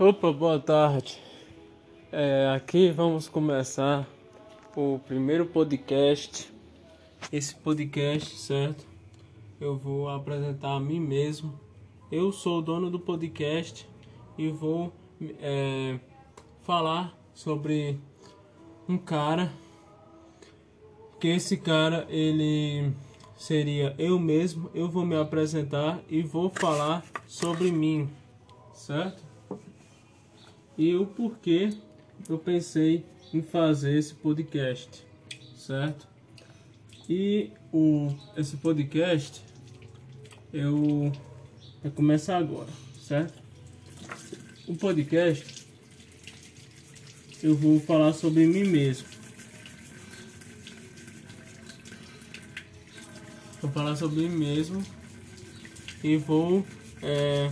Opa, boa tarde. É, aqui vamos começar o primeiro podcast. Esse podcast, certo? Eu vou apresentar a mim mesmo. Eu sou o dono do podcast e vou é, falar sobre um cara. Que esse cara ele seria eu mesmo. Eu vou me apresentar e vou falar sobre mim, certo? E o porquê eu pensei em fazer esse podcast, certo? E o esse podcast eu vai começar agora, certo? O podcast eu vou falar sobre mim mesmo. Vou falar sobre mim mesmo e vou é,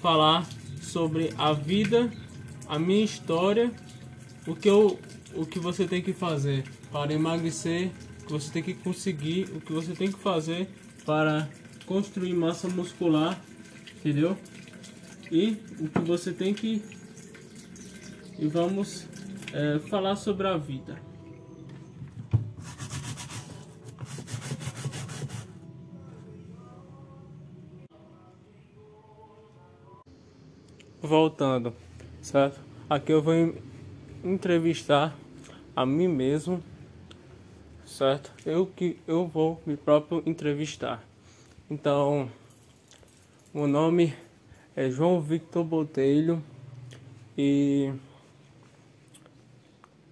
falar sobre a vida a minha história, o que eu, o que você tem que fazer para emagrecer, o que você tem que conseguir, o que você tem que fazer para construir massa muscular, entendeu? E o que você tem que e vamos é, falar sobre a vida. Voltando certo? Aqui eu vou entrevistar a mim mesmo, certo? Eu que eu vou me próprio entrevistar. Então, o nome é João Victor Botelho e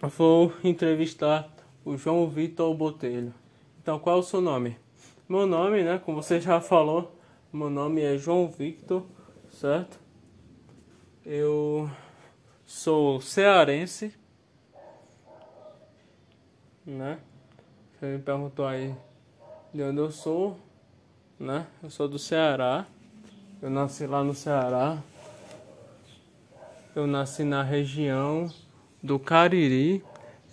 vou entrevistar o João Victor Botelho. Então, qual é o seu nome? Meu nome, né, como você já falou, meu nome é João Victor, certo? Eu sou cearense, né? Você me perguntou aí de onde eu sou, né? Eu sou do Ceará. Eu nasci lá no Ceará. Eu nasci na região do Cariri.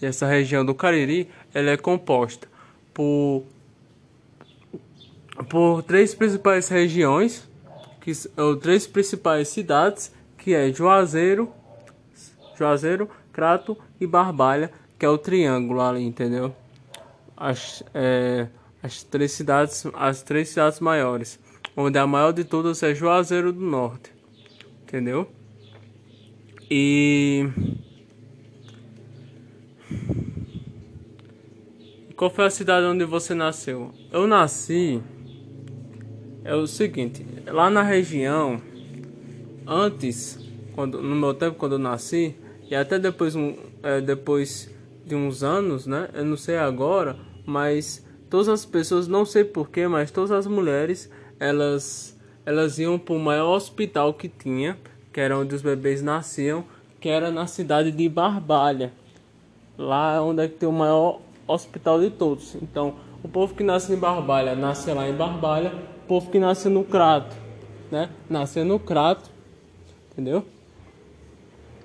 E essa região do Cariri, ela é composta por por três principais regiões, que ou três principais cidades, que é Juazeiro, Juazeiro, Crato e Barbalha, que é o triângulo ali, entendeu? As, é, as três cidades, as três cidades maiores, onde a maior de todas é Juazeiro do Norte, entendeu? E qual foi a cidade onde você nasceu? Eu nasci é o seguinte, lá na região antes, quando no meu tempo quando eu nasci, e até depois, um, é, depois de uns anos, né? Eu não sei agora, mas todas as pessoas, não sei porquê, mas todas as mulheres, elas, elas iam para o maior hospital que tinha, que era onde os bebês nasciam, que era na cidade de Barbalha. Lá onde é que tem o maior hospital de todos. Então, o povo que nasce em Barbalha, nasce lá em Barbalha. O povo que nasce no Crato, né? Nasce no Crato, entendeu?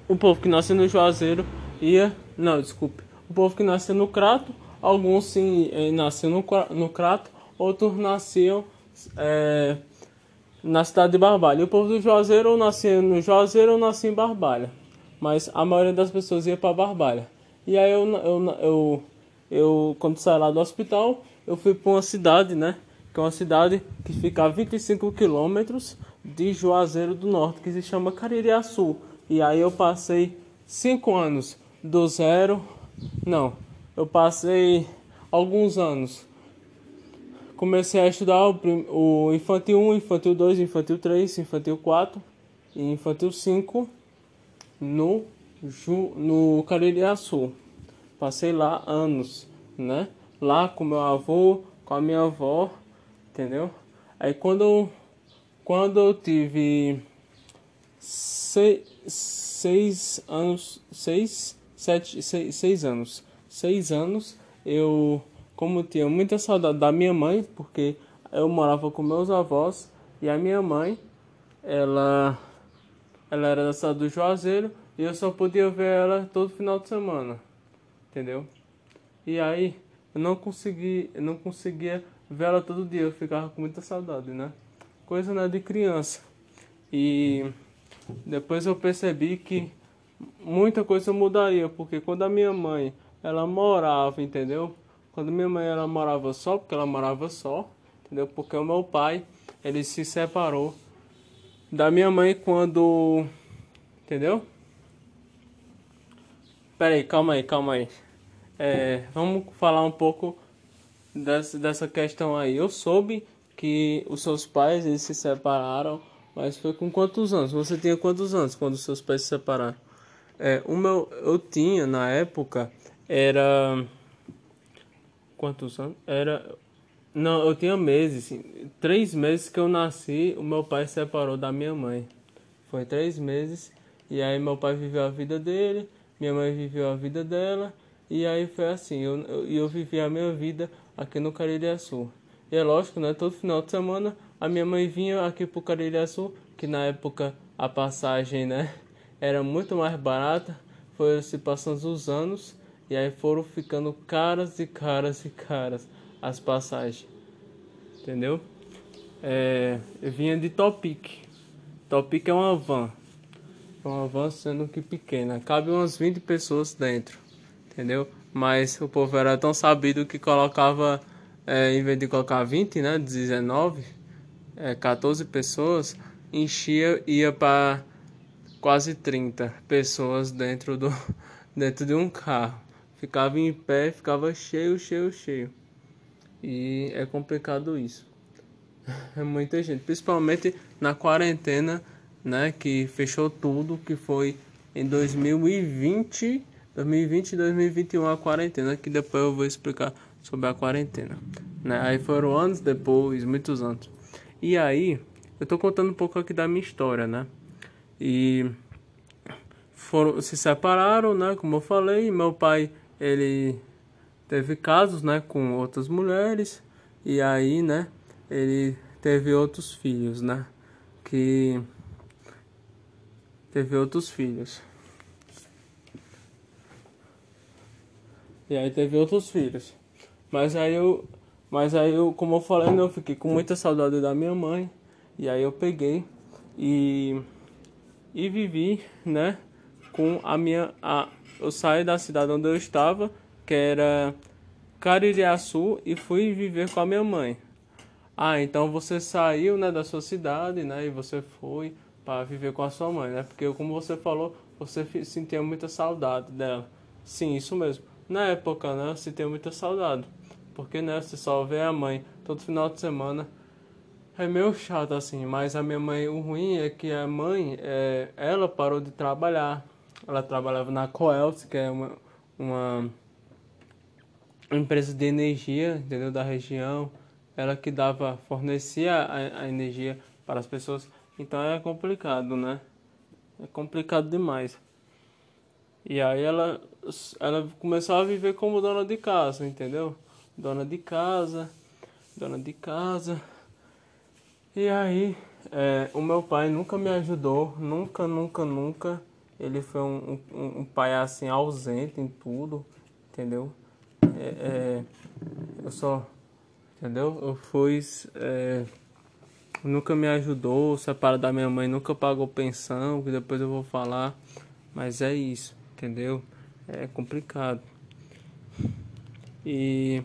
O povo que nasceu no Juazeiro ia. Não, desculpe. O povo que nasceu no Crato, alguns sim eh, nasceram no, no Crato, outros nasciam é, na cidade de Barbalha. O povo do Juazeiro ou nascia no Juazeiro ou nascia em Barbalha. Mas a maioria das pessoas ia para Barbalha. E aí eu, eu, eu, eu, quando saí lá do hospital, eu fui para uma cidade, né? Que é uma cidade que fica a 25 quilômetros de Juazeiro do Norte, que se chama Caririaçu. E aí eu passei cinco anos do zero. Não, eu passei alguns anos. Comecei a estudar o, o infantil 1, infantil 2, infantil 3, infantil 4 e infantil 5 no, no Caririaçu. Passei lá anos, né? Lá com meu avô, com a minha avó, entendeu? Aí quando, quando eu tive seis, seis anos, seis, sete, seis, seis anos, seis anos, eu, como tinha muita saudade da minha mãe, porque eu morava com meus avós e a minha mãe, ela, ela era da cidade do Juazeiro e eu só podia ver ela todo final de semana, entendeu? E aí eu não consegui, eu não conseguia ver ela todo dia, eu ficava com muita saudade, né? Coisa né, de criança. E depois eu percebi que muita coisa mudaria, porque quando a minha mãe, ela morava, entendeu? Quando minha mãe ela morava só, porque ela morava só, entendeu? Porque o meu pai, ele se separou da minha mãe quando, entendeu? Pera aí, calma aí, calma aí. É, vamos falar um pouco dessa, dessa questão aí. Eu soube que os seus pais eles se separaram, mas foi com quantos anos? Você tinha quantos anos quando seus pais se separaram? É, o meu, eu tinha na época era quantos anos? Era não, eu tinha meses, três meses que eu nasci, o meu pai se separou da minha mãe. Foi três meses e aí meu pai viveu a vida dele, minha mãe viveu a vida dela e aí foi assim. Eu eu, eu vivi a minha vida aqui no Caririaçu. E é lógico, né? Todo final de semana a minha mãe vinha aqui pro Caririaçu, que na época a passagem, né? Era muito mais barata. Foi se passando os anos e aí foram ficando caras e caras e caras as passagens. Entendeu? É, eu vinha de Topic. Topic é uma van. É uma van sendo que pequena. Cabe umas 20 pessoas dentro. Entendeu? Mas o povo era tão sabido que colocava é, em vez de colocar 20, né, 19, é, 14 pessoas, enchia, ia para quase 30 pessoas dentro, do, dentro de um carro. Ficava em pé, ficava cheio, cheio, cheio. E é complicado isso. É muita gente, principalmente na quarentena, né, que fechou tudo, que foi em 2020, 2020 e 2021 a quarentena, que depois eu vou explicar sobre a quarentena. Né? Aí foram anos depois, muitos anos. E aí, eu tô contando um pouco aqui da minha história, né? E foram se separaram, né? Como eu falei, meu pai ele teve casos, né, com outras mulheres e aí, né, ele teve outros filhos, né? Que teve outros filhos. E aí teve outros filhos. Mas aí eu, mas aí eu, como eu falei, né, eu fiquei com muita saudade da minha mãe. E aí eu peguei e e vivi, né, com a minha a eu saí da cidade onde eu estava, que era Caririaçu e fui viver com a minha mãe. Ah, então você saiu, né, da sua cidade, né, e você foi para viver com a sua mãe, né? Porque como você falou, você sentia muita saudade dela. Sim, isso mesmo. Na época, né, eu sentia muita saudade. Porque, né, você só vê a mãe todo final de semana. É meio chato assim, mas a minha mãe, o ruim é que a mãe, é, ela parou de trabalhar. Ela trabalhava na Coelce, que é uma, uma empresa de energia, entendeu, da região. Ela que dava, fornecia a, a energia para as pessoas. Então é complicado, né? É complicado demais. E aí ela, ela começou a viver como dona de casa, entendeu? Dona de casa, dona de casa. E aí, é, o meu pai nunca me ajudou, nunca, nunca, nunca. Ele foi um, um, um pai assim ausente em tudo, entendeu? É, é, eu só, entendeu? Eu fui, é, nunca me ajudou, separado da minha mãe, nunca pagou pensão, que depois eu vou falar. Mas é isso, entendeu? É complicado. E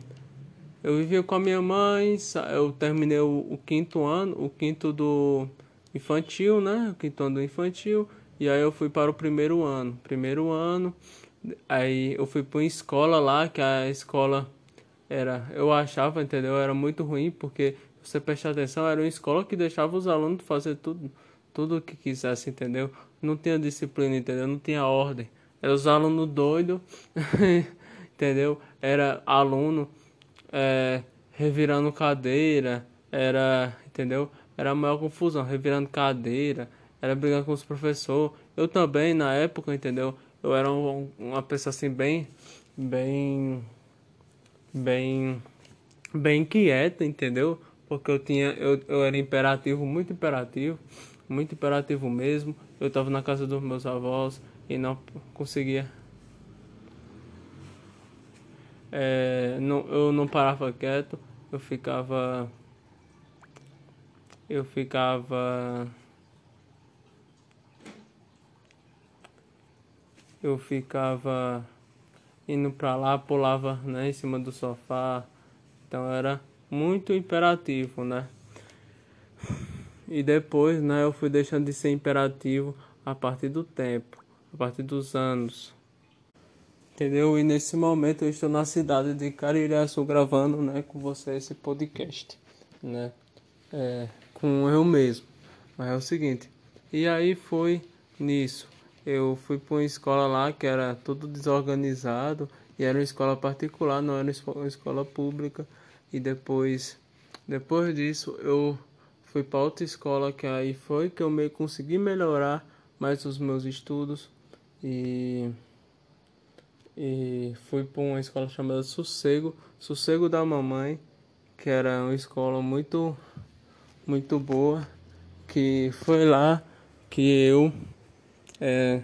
eu vivia com a minha mãe, eu terminei o, o, quinto ano, o quinto do infantil, né? O quinto ano do infantil. E aí eu fui para o primeiro ano. Primeiro ano, aí eu fui para uma escola lá, que a escola era, eu achava, entendeu? Era muito ruim, porque você prestar atenção, era uma escola que deixava os alunos fazer tudo, tudo o que quisesse, entendeu? Não tinha disciplina, entendeu? Não tinha ordem. Era os alunos doidos, entendeu? Era aluno é, revirando cadeira, era, entendeu? Era a maior confusão, revirando cadeira, era brigando com os professores. Eu também, na época, entendeu? Eu era um, uma pessoa assim, bem, bem, bem, bem quieta, entendeu? Porque eu tinha, eu, eu era imperativo, muito imperativo, muito imperativo mesmo. Eu estava na casa dos meus avós e não conseguia é, não, eu não parava quieto, eu ficava. Eu ficava. eu ficava indo pra lá, pulava né, em cima do sofá. Então era muito imperativo, né? E depois, né, eu fui deixando de ser imperativo a partir do tempo, a partir dos anos. Entendeu? E nesse momento eu estou na cidade de Caririaçu gravando, né, com você esse podcast, né? É, com eu mesmo. Mas é o seguinte, e aí foi nisso. Eu fui para uma escola lá que era tudo desorganizado e era uma escola particular, não era uma escola pública. E depois, depois disso, eu fui para outra escola que aí foi que eu meio consegui melhorar mais os meus estudos e e fui para uma escola chamada Sossego, Sossego da Mamãe, que era uma escola muito muito boa, que foi lá que eu é,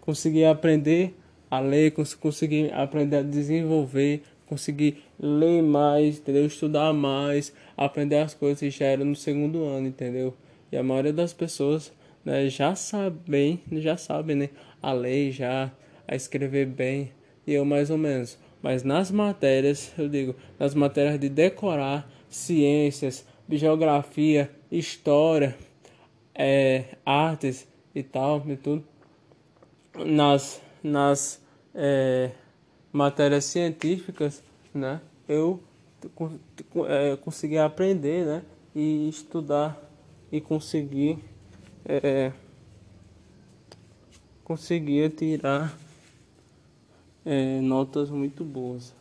consegui aprender a ler, consegui aprender a desenvolver, consegui ler mais, entendeu? Estudar mais, aprender as coisas já era no segundo ano, entendeu? E a maioria das pessoas né, já sabem, já sabem, né? A ler já, a escrever bem, e eu mais ou menos. Mas nas matérias, eu digo, nas matérias de decorar, ciências, geografia, história, é, artes e tal, e tudo, nas, nas é, matérias científicas, né, eu é, consegui aprender, né, e estudar e conseguir é, conseguia tirar é, notas muito boas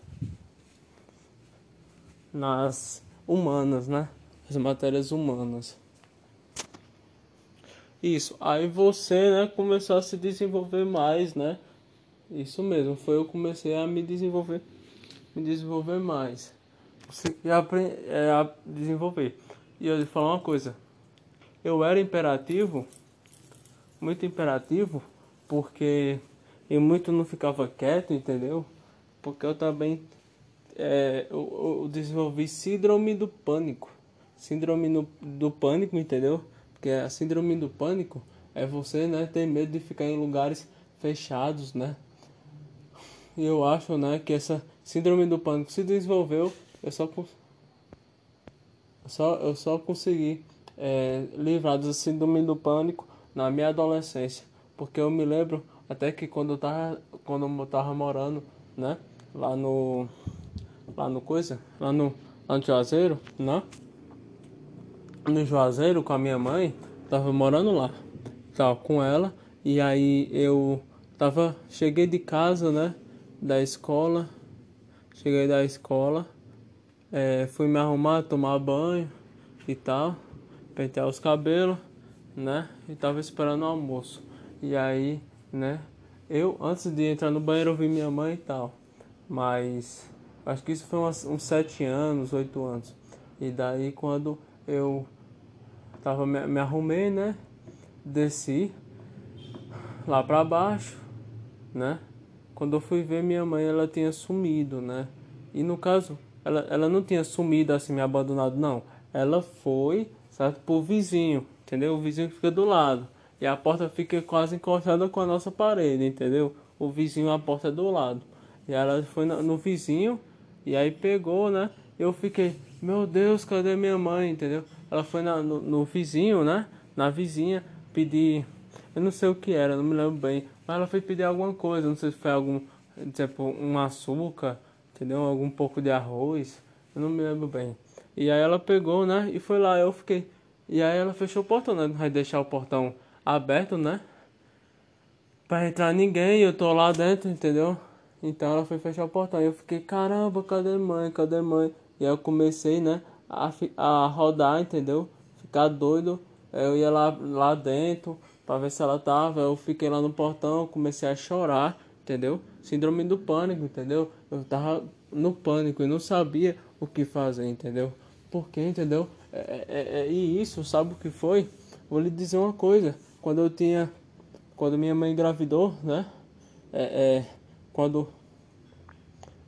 nas humanas, né? As matérias humanas. Isso. Aí você, né, começou a se desenvolver mais, né? Isso mesmo. Foi eu comecei a me desenvolver, me desenvolver mais. Consegui aprender é, a desenvolver. E eu vou falar uma coisa. Eu era imperativo, muito imperativo, porque eu muito não ficava quieto, entendeu? Porque eu também é, eu, eu desenvolvi síndrome do pânico. Síndrome no, do pânico, entendeu? Porque a síndrome do pânico é você, né, ter medo de ficar em lugares fechados, né? E eu acho, né, que essa síndrome do pânico se desenvolveu, eu só só eu só consegui é, livrar da síndrome do pânico na minha adolescência, porque eu me lembro até que quando eu tava quando eu tava morando, né, lá no lá no coisa, lá no lá no Juazeiro, né? no Juazeiro com a minha mãe, tava morando lá, tava com ela, e aí eu tava, cheguei de casa, né, da escola, cheguei da escola, é, fui me arrumar, tomar banho e tal, pentear os cabelos, né, e tava esperando o almoço, e aí, né, eu, antes de entrar no banheiro, eu vi minha mãe e tal, mas acho que isso foi uns, uns sete anos, oito anos, e daí quando eu Tava, me, me arrumei, né? Desci lá pra baixo, né? Quando eu fui ver minha mãe, ela tinha sumido, né? E no caso, ela, ela não tinha sumido assim, me abandonado, não. Ela foi, certo, pro vizinho, entendeu? O vizinho fica do lado. E a porta fica quase encostada com a nossa parede, entendeu? O vizinho, a porta é do lado. E ela foi no, vizinho, e aí pegou, né? Eu fiquei, meu Deus, cadê minha mãe, entendeu? ela foi na, no, no, vizinho, né? Na vizinha pedir, eu não sei o que era, não me lembro bem, mas ela foi pedir alguma coisa, não sei se foi algum, tipo, um açúcar, entendeu? Algum pouco de arroz, eu não me lembro bem. E aí ela pegou, né? E foi lá, eu fiquei. E aí ela fechou o portão, né? Não vai deixar o portão aberto, né? Pra entrar ninguém, eu tô lá dentro, entendeu? Então ela foi fechar o portão. E eu fiquei, caramba, cadê mãe? Cadê mãe? E aí eu comecei, né? a, a rodar, entendeu? Ficar doido. Eu ia lá, lá dentro para ver se ela tava. Eu fiquei lá no portão, comecei a chorar, entendeu? Síndrome do pânico, entendeu? Eu tava no pânico e não sabia o que fazer, entendeu? Por quê, entendeu? É, é, é, e isso, sabe o que foi? Vou lhe dizer uma coisa. Quando eu tinha. Quando minha mãe engravidou, né? É, é quando.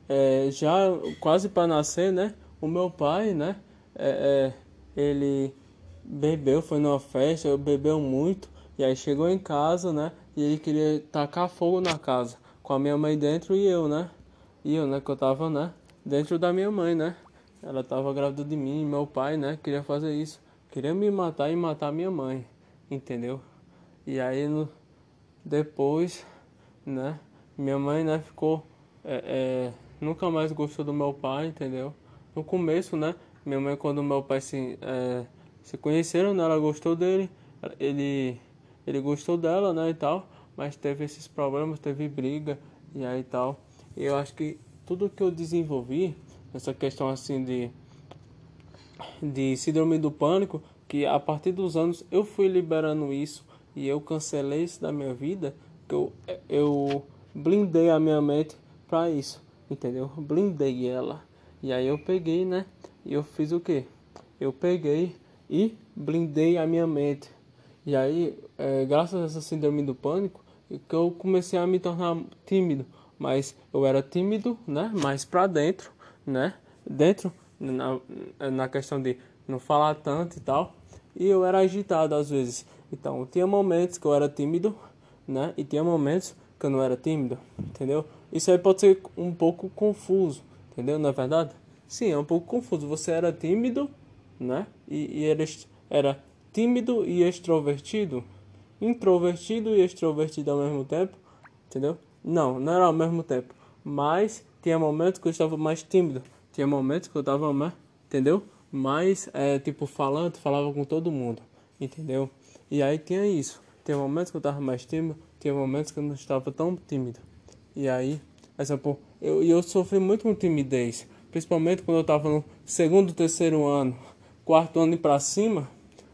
É, já quase para nascer, né? O meu pai, né? é, é, ele bebeu, foi numa festa, bebeu muito E aí chegou em casa, né? E ele queria tacar fogo na casa. Com a minha mãe dentro e eu, né? E eu, né? Que eu tava, né? Dentro da minha mãe, né? Ela tava grávida de mim, meu pai, né? Queria fazer isso. Queria me matar e matar minha mãe. Entendeu? E aí no, depois, né? Minha mãe, né? Ficou. É, é, nunca mais gostou do meu pai, entendeu? No começo, né? Minha mãe, quando meu pai se, é, se conheceram, né? Ela gostou dele. Ele ele gostou dela, né, e tal, mas teve esses problemas, teve briga e aí tal. E eu acho que tudo que eu desenvolvi, essa questão assim de de síndrome do pânico, que a partir dos anos eu fui liberando isso e eu cancelei isso da minha vida, que eu eu blindei a minha mente para isso, entendeu? Blindei ela. E aí eu peguei, né? E eu fiz o quê? Eu peguei e blindei a minha mente e aí, é, graças a essa síndrome do pânico, que eu comecei a me tornar tímido. Mas eu era tímido, né? Mais pra dentro, né? Dentro, na, na questão de não falar tanto e tal. E eu era agitado às vezes. Então, tinha momentos que eu era tímido, né? E tinha momentos que eu não era tímido, entendeu? Isso aí pode ser um pouco confuso, entendeu? Na é verdade? Sim, é um pouco confuso. Você era tímido, né? E, e era, era tímido e extrovertido, introvertido e extrovertido ao mesmo tempo, entendeu? Não, não era ao mesmo tempo, mas tinha momentos que eu estava mais tímido, tinha momentos que eu estava mais, entendeu? Mais, é, tipo, falando, falava com todo mundo, entendeu? E aí tinha isso, tinha momentos que eu estava mais tímido, tinha momentos que eu não estava tão tímido. E aí, exemplo, eu, eu sofri muito com timidez, principalmente quando eu estava no segundo, terceiro ano, quarto ano e para cima,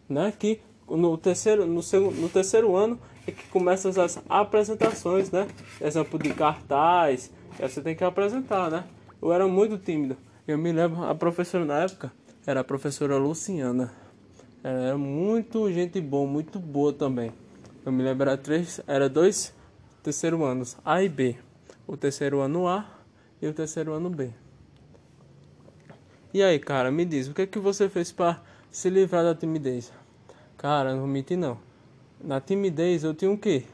né? Que no terceiro, no, segundo, no terceiro ano é que começam as apresentações, né? Exemplo de cartaz, você tem que apresentar, né? Eu era muito tímido. Eu me lembro, a professora na época era a professora Luciana. Ela era muito gente boa, muito boa também. Eu me lembro, era, três, era dois terceiro anos, A e B. O terceiro ano A e o terceiro ano B. E aí, cara, me diz, o que é que você fez para se livrar da timidez? Cara, não menti não. Na timidez eu tinha o quê?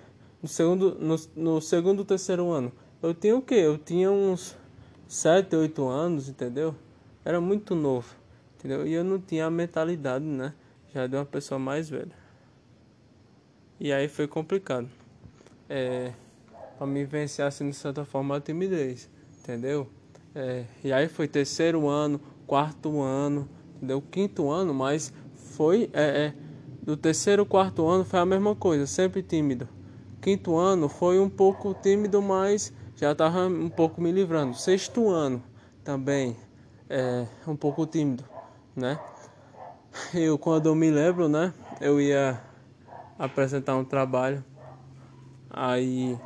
No segundo, no, no segundo, terceiro ano. Eu tinha o quê? Eu tinha uns 7, 8 anos, entendeu? Era muito novo, entendeu? E eu não tinha a mentalidade, né? Já de uma pessoa mais velha. E aí foi complicado. É, pra me vencer assim de certa forma a timidez, entendeu? É, e aí foi terceiro ano, quarto ano, deu quinto ano, mas foi é, é, do terceiro quarto ano foi a mesma coisa, sempre tímido. Quinto ano foi um pouco tímido, mas já estava um pouco me livrando. Sexto ano também é um pouco tímido, né? Eu quando eu me lembro, né, eu ia apresentar um trabalho. Aí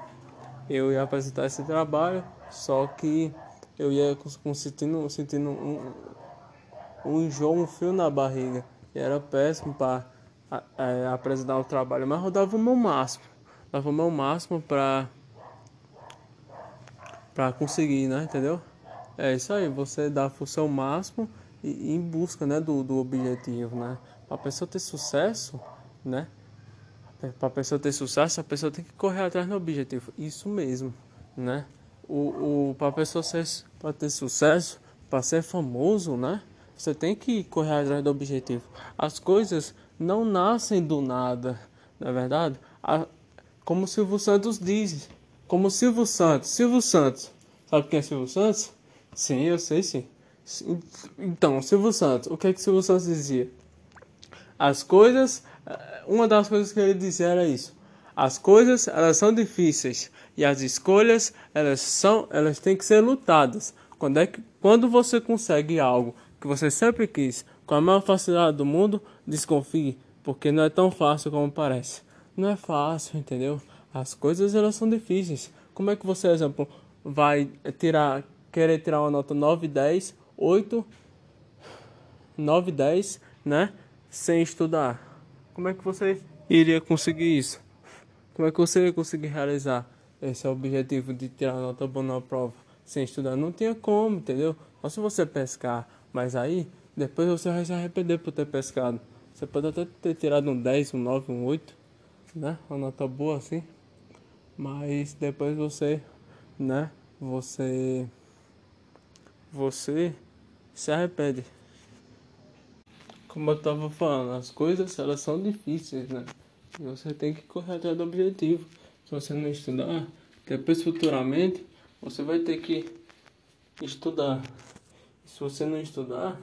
eu ia apresentar esse trabalho, só que eu ia com, sentindo, sentindo um, um enjoo, um frio na barriga. E era péssimo para é, apresentar o trabalho, mas eu dava o meu máximo. Dava o meu máximo para para conseguir, né? Entendeu? É isso aí, você dá o seu máximo em busca, né, do, do objetivo, né? Para a pessoa ter sucesso, né? Para a pessoa ter sucesso, a pessoa tem que correr atrás do objetivo. Isso mesmo, né? O, o para a pessoa ser, para ter sucesso, para ser famoso, né? Você tem que correr atrás do objetivo. As coisas não nascem do nada, não é verdade? como o Silvio Santos diz. Como o Silvio Santos. Silvio Santos. Sabe quem é Silvio Santos? Sim, eu sei sim. Então, Silvio Santos. O que é que Silvio Santos dizia? As coisas... Eh, uma das coisas que ele dizia era isso. As coisas, elas são difíceis. E as escolhas, elas são... Elas têm que ser lutadas. Quando, é que, quando você consegue algo que você sempre quis, com a maior facilidade do mundo, desconfie, porque não é tão fácil como parece. Não é fácil, entendeu? As coisas elas são difíceis. Como é que você, exemplo, vai tirar, querer tirar uma nota 9, 10, 8, 9, 10, né? Sem estudar. Como é que você iria conseguir isso? Como é que você ia conseguir realizar esse objetivo de tirar nota boa na prova sem estudar? Não tinha como, entendeu? Só se você pescar mas aí, depois você vai se arrepender por ter pescado. Você pode até ter tirado um 10, um 9, um 8, né? Uma nota boa assim. Mas depois você, né? Você você se arrepende. Como eu tava falando, as coisas elas são difíceis, né? E você tem que correr atrás do objetivo. Se você não estudar, depois futuramente você vai ter que estudar. E se você não estudar,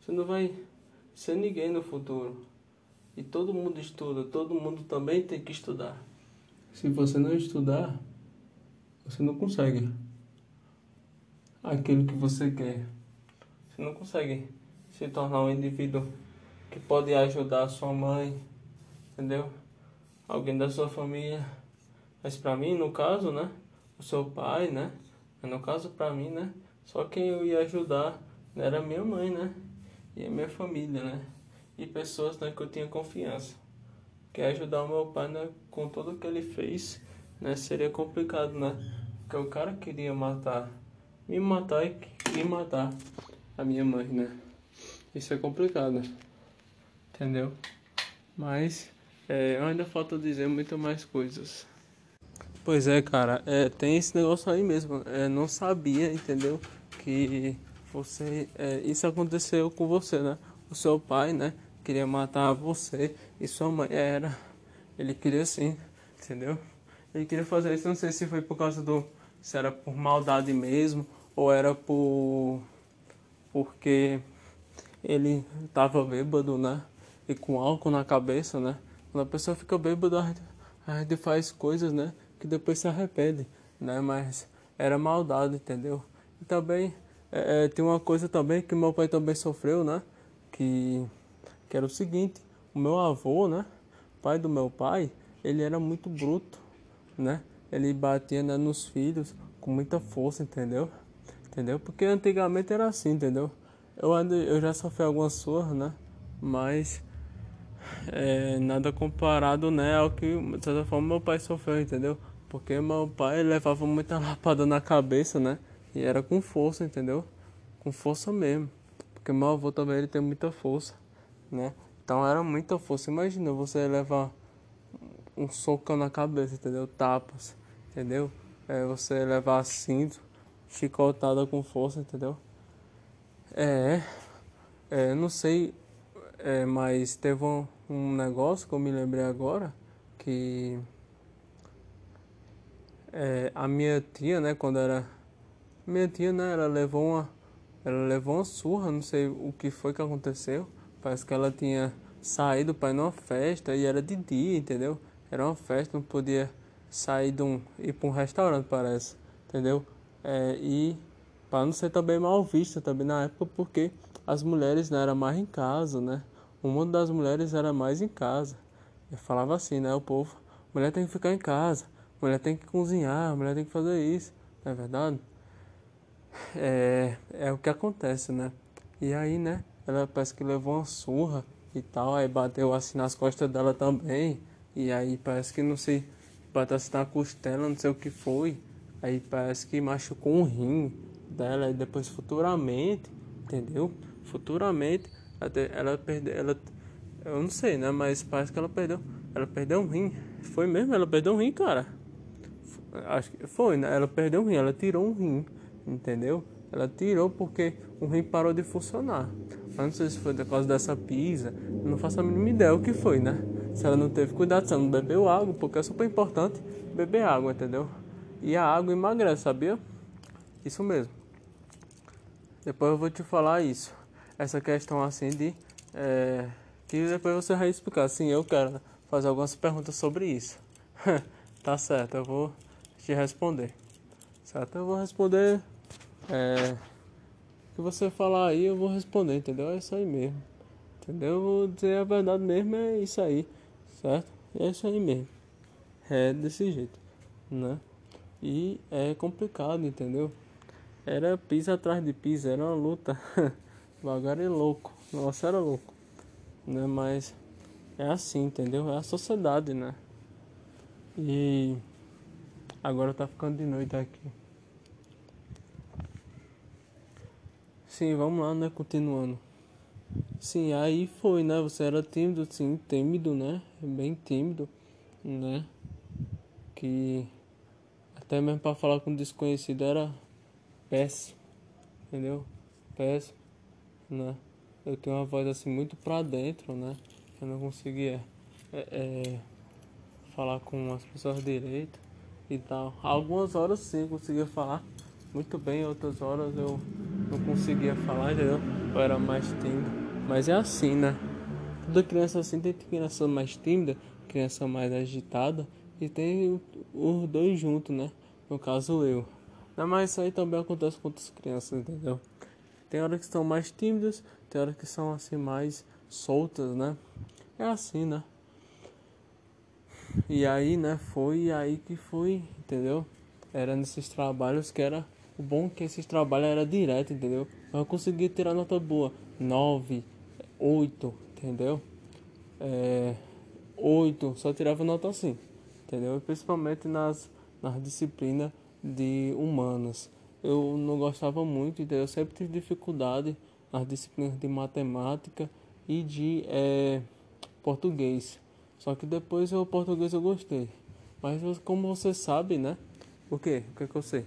você não vai ser ninguém no futuro. E todo mundo estuda, todo mundo também tem que estudar. Se você não estudar, você não consegue aquilo que você quer. Não consegue se tornar um indivíduo que pode ajudar a sua mãe, entendeu? Alguém da sua família. Mas para mim, no caso, né? O seu pai, né? Mas no caso para mim, né? Só quem eu ia ajudar era minha mãe, né? E a minha família, né? E pessoas né, que eu tinha confiança. Que ajudar o meu pai, né? Com tudo que ele fez, né? Seria complicado, né? Porque o cara queria matar, me matar e, e matar a minha mãe, né? Isso é complicado, entendeu? Mas é, ainda falta dizer muito mais coisas. Pois é, cara, é, tem esse negócio aí mesmo. É, não sabia, entendeu? Que você. É, isso aconteceu com você, né? O seu pai, né? Queria matar você e sua mãe era. Ele queria sim, entendeu? Ele queria fazer isso, não sei se foi por causa do. Se era por maldade mesmo, ou era por. Porque ele tava bêbado, né? E com álcool na cabeça, né? Quando a pessoa fica bêbada, a gente, a gente faz coisas, né? Que depois se arrepende, né? Mas era maldade, entendeu? E também é, é, tem uma coisa também que meu pai também sofreu, né? Que, que era o seguinte, o meu avô, né? Pai do meu pai, ele era muito bruto, né? Ele batia né, nos filhos com muita força, entendeu? Entendeu? Porque antigamente era assim, entendeu? Eu, ando, eu já sofri algumas surras, né? Mas é, nada comparado né, ao que, de certa forma, meu pai sofreu, entendeu? Porque meu pai levava muita lapada na cabeça, né? E era com força, entendeu? Com força mesmo. Porque meu avô também ele tem muita força, né? Então era muita força. Imagina você levar um socão na cabeça, entendeu? Tapas, entendeu? É, você levar cinto, chicotada com força, entendeu? É, é não sei, é, mas teve um, um negócio que eu me lembrei agora que é, a minha tia, né, quando era minha tia, né, ela levou uma ela levou uma surra, não sei o que foi que aconteceu. Parece que ela tinha saído para ir numa festa e era de dia, entendeu? Era uma festa, não podia sair de um ir para um restaurante, parece, entendeu? É, e para não ser também mal vista também na época, porque as mulheres né, eram mais em casa, né? O mundo das mulheres era mais em casa. Eu falava assim, né? O povo, mulher tem que ficar em casa, mulher tem que cozinhar, mulher tem que fazer isso, não é verdade? É, é o que acontece, né? E aí, né? Ela parece que levou uma surra e tal, aí bateu assim nas costas dela também. E aí parece que não sei, bateu assim na costela, não sei o que foi. Aí parece que machucou um rim dela e depois futuramente, entendeu? Futuramente até ela perdeu, ela eu não sei, né, mas parece que ela perdeu, ela perdeu um rim. Foi mesmo, ela perdeu um rim, cara. Acho que foi, né? Ela perdeu um rim, ela tirou um rim, entendeu? Ela tirou porque o rim parou de funcionar. Mas não sei se foi por causa dessa eu não faço a mínima ideia o que foi, né? Se ela não teve cuidado, se ela não bebeu água, porque é super importante beber água, entendeu? E a água emagrece, sabia? Isso mesmo. Depois eu vou te falar isso. Essa questão assim de. É, que depois você vai explicar. Sim, eu quero fazer algumas perguntas sobre isso. tá certo, eu vou te responder. Certo? Eu vou responder. É, o que você falar aí, eu vou responder, entendeu? É isso aí mesmo. Entendeu? Eu vou dizer a verdade mesmo, é isso aí. Certo? É isso aí mesmo. É desse jeito, né? E é complicado, entendeu? Era pisa atrás de pisa, era uma luta. Devagar e louco. Nossa, era louco. Né? Mas é assim, entendeu? É a sociedade, né? E agora tá ficando de noite aqui. Sim, vamos lá, né? Continuando. Sim, aí foi, né? Você era tímido, sim, tímido, né? Bem tímido. né? Que até mesmo para falar com desconhecido era péssimo, entendeu? Péssimo, né? Eu tenho uma voz assim muito pra dentro, né? Eu não conseguia é, é, falar com as pessoas direito e tal. Algumas horas sim conseguia falar muito bem, outras horas eu não conseguia falar, entendeu? Eu era mais tímido. Mas é assim, né? Toda criança assim tem criança mais tímida, criança mais agitada e tem os dois juntos, né? No caso eu. Mas isso aí também acontece com outras crianças, entendeu? Tem horas que são mais tímidas, tem horas que são assim mais soltas, né? É assim, né? E aí, né, foi aí que foi, entendeu? Era nesses trabalhos que era o bom que esses trabalhos era direto, entendeu? Eu consegui tirar nota boa, 9, 8, entendeu? É, 8, só tirava nota assim, entendeu? Principalmente nas, nas disciplinas de humanas. Eu não gostava muito, entendeu? Eu sempre tive dificuldade nas disciplinas de matemática e de é, português. Só que depois o português eu gostei. Mas como você sabe, né? O que? O que, é que eu sei?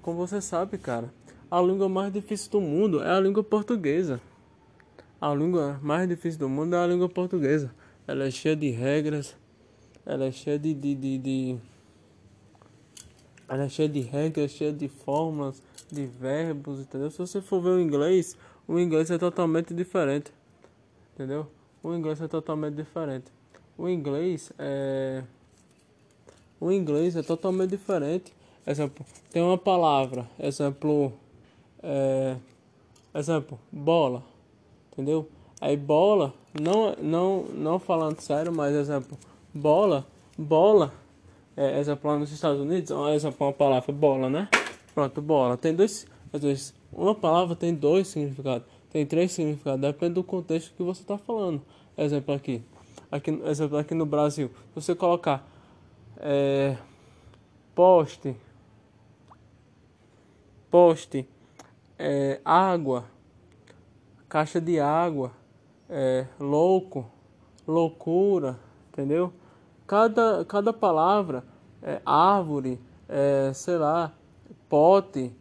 Como você sabe, cara, a língua mais difícil do mundo é a língua portuguesa. A língua mais difícil do mundo é a língua portuguesa. Ela é cheia de regras, ela é cheia de, de, de, de ela é cheia de regras, cheia de fórmulas, de verbos, entendeu? Se você for ver o inglês, o inglês é totalmente diferente, entendeu? O inglês é totalmente diferente. O inglês é. O inglês é totalmente diferente. Exemplo, tem uma palavra, exemplo, é, exemplo, bola, entendeu? Aí bola, não, não, não falando sério, mas exemplo, bola, bola, é, exemplo lá nos Estados Unidos, exemplo, uma palavra bola, né? Pronto, bola. Tem dois, vezes, uma palavra tem dois significados, tem três significados, depende do contexto que você está falando. Exemplo aqui, aqui, exemplo aqui no Brasil, se você colocar é, poste, poste, é, água, caixa de água, é, louco, loucura, entendeu? Cada, cada palavra, é, árvore, é, sei lá, pote,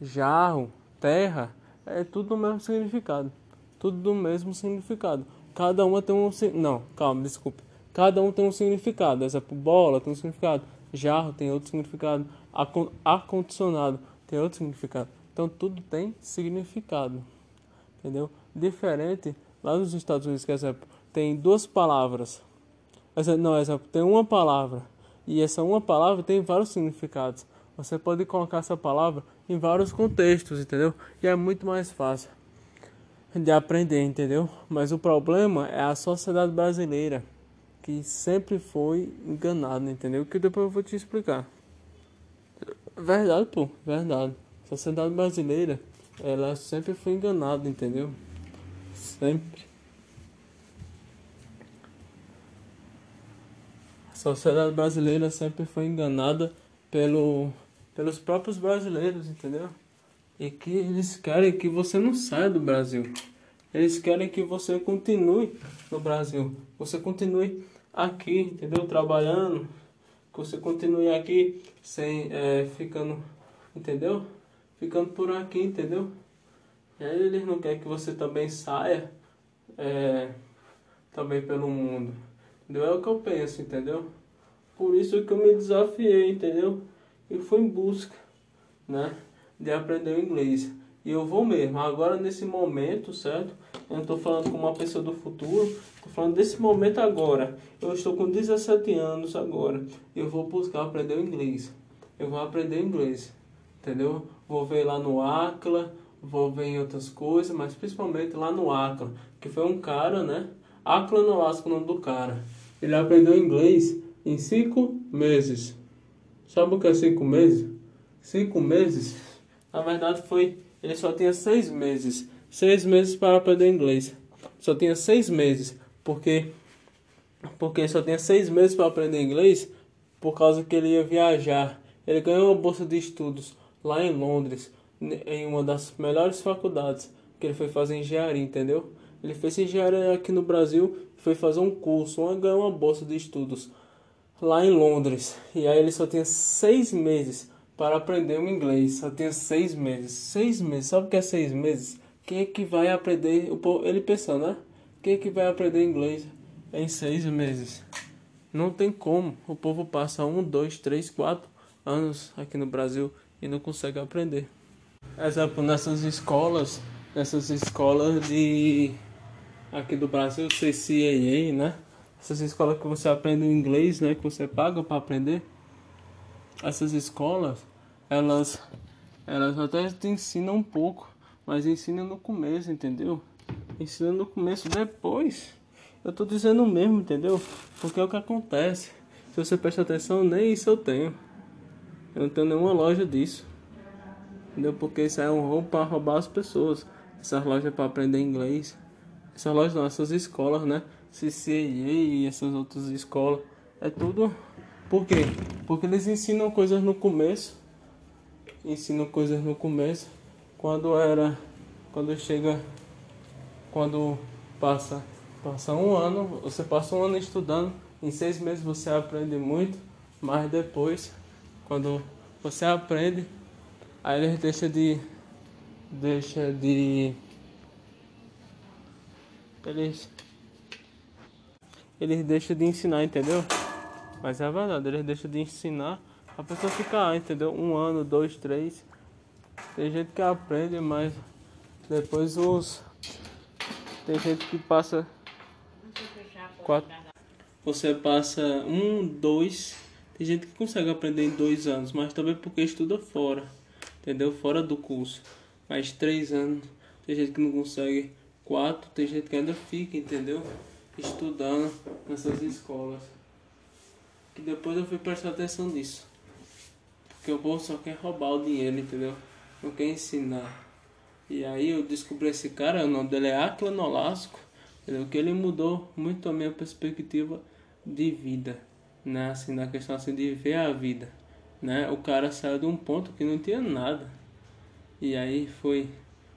jarro, terra, é tudo do mesmo significado. Tudo do mesmo significado. Cada uma tem um. Não, calma, desculpe. Cada um tem um significado. Exemplo, bola tem um significado. Jarro tem outro significado. Ar-condicionado tem outro significado. Então tudo tem significado. Entendeu? Diferente lá nos Estados Unidos, que exemplo, tem duas palavras. Não, exemplo, tem uma palavra. E essa uma palavra tem vários significados. Você pode colocar essa palavra em vários contextos, entendeu? E é muito mais fácil de aprender, entendeu? Mas o problema é a sociedade brasileira que sempre foi enganada, entendeu? Que depois eu vou te explicar. Verdade, pô, verdade. A sociedade brasileira, ela sempre foi enganada, entendeu? Sempre. Sociedade brasileira sempre foi enganada pelo, pelos próprios brasileiros, entendeu? E que eles querem que você não saia do Brasil. Eles querem que você continue no Brasil. Você continue aqui, entendeu? Trabalhando, que você continue aqui sem é, ficando, entendeu? Ficando por aqui, entendeu? E aí eles não querem que você também saia é, também pelo mundo. Entendeu? É o que eu penso, entendeu? Por isso que eu me desafiei, entendeu? E fui em busca, né? De aprender o inglês. E eu vou mesmo. Agora nesse momento, certo? Eu não estou falando com uma pessoa do futuro. Estou falando desse momento agora. Eu estou com 17 anos agora. Eu vou buscar aprender o inglês. Eu vou aprender inglês. Entendeu? Vou ver lá no Acla. Vou ver em outras coisas. Mas principalmente lá no Acla. Que foi um cara, né? Acla no Lasco o nome do cara. Ele aprendeu inglês em 5 meses. Sabe o que é 5 meses? 5 meses? Na verdade foi ele só tinha seis meses. Seis meses para aprender inglês. Só tinha seis meses. Porque, porque só tinha seis meses para aprender inglês por causa que ele ia viajar. Ele ganhou uma bolsa de estudos lá em Londres, em uma das melhores faculdades, que ele foi fazer engenharia, entendeu? Ele fez engenharia aqui no Brasil, foi fazer um curso, ganhou uma bolsa de estudos lá em Londres. E aí ele só tinha seis meses para aprender o inglês. Só tinha seis meses. Seis meses. Sabe o que é seis meses? Quem é que vai aprender? O povo, ele pensando, né? Quem é que vai aprender inglês em seis meses? Não tem como. O povo passa um, dois, três, quatro anos aqui no Brasil e não consegue aprender. Exemplo, nessas escolas, nessas escolas de aqui do Brasil, CCAA, né? Essas escolas que você aprende inglês, né? Que você paga para aprender. Essas escolas, elas, elas até te ensinam um pouco, mas ensinam no começo, entendeu? Ensinam no começo, depois. Eu tô dizendo mesmo, entendeu? Porque é o que acontece. Se você presta atenção, nem isso eu tenho. Eu não tenho nenhuma loja disso. Entendeu? Porque isso é um roubo para roubar as pessoas. Essas lojas é para aprender inglês. Essas lojas não, essas escolas, né? CCA e essas outras escolas. É tudo. Por quê? Porque eles ensinam coisas no começo. Ensinam coisas no começo. Quando era. Quando chega. Quando passa. Passa um ano. Você passa um ano estudando. Em seis meses você aprende muito. Mas depois. Quando você aprende. Aí eles deixam de. Deixa de. Eles eles deixam de ensinar, entendeu? Mas é verdade, eles deixam de ensinar, a pessoa fica lá, entendeu? Um ano, dois, três. Tem gente que aprende, mas depois os. Tem gente que passa. Quatro. Você passa um, dois. Tem gente que consegue aprender em dois anos, mas também porque estuda fora, entendeu? Fora do curso. Mais três anos. Tem gente que não consegue quatro, tem gente que ainda fica, entendeu? estudando nessas escolas. Que depois eu fui prestar atenção nisso. Porque o povo só quer roubar o dinheiro, entendeu? Não quer ensinar. E aí eu descobri esse cara, o nome dele é Acla Nolasco, entendeu? Que ele mudou muito a minha perspectiva de vida, né? Assim, na questão assim de ver a vida, né? O cara saiu de um ponto que não tinha nada. E aí foi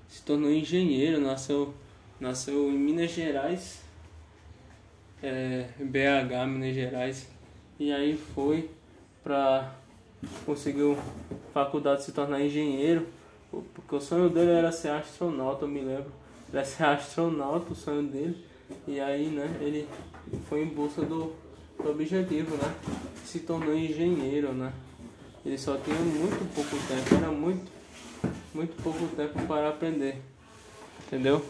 se tornou engenheiro, nasceu nasceu em Minas Gerais é, BH, Minas Gerais. E aí foi para conseguir faculdade se tornar engenheiro, porque o sonho dele era ser astronauta, eu me lembro. Era ser astronauta o sonho dele. E aí, né, ele foi em busca do, do objetivo, né? Se tornou engenheiro, né? Ele só tinha muito pouco tempo, era muito, muito pouco tempo para aprender. Entendeu?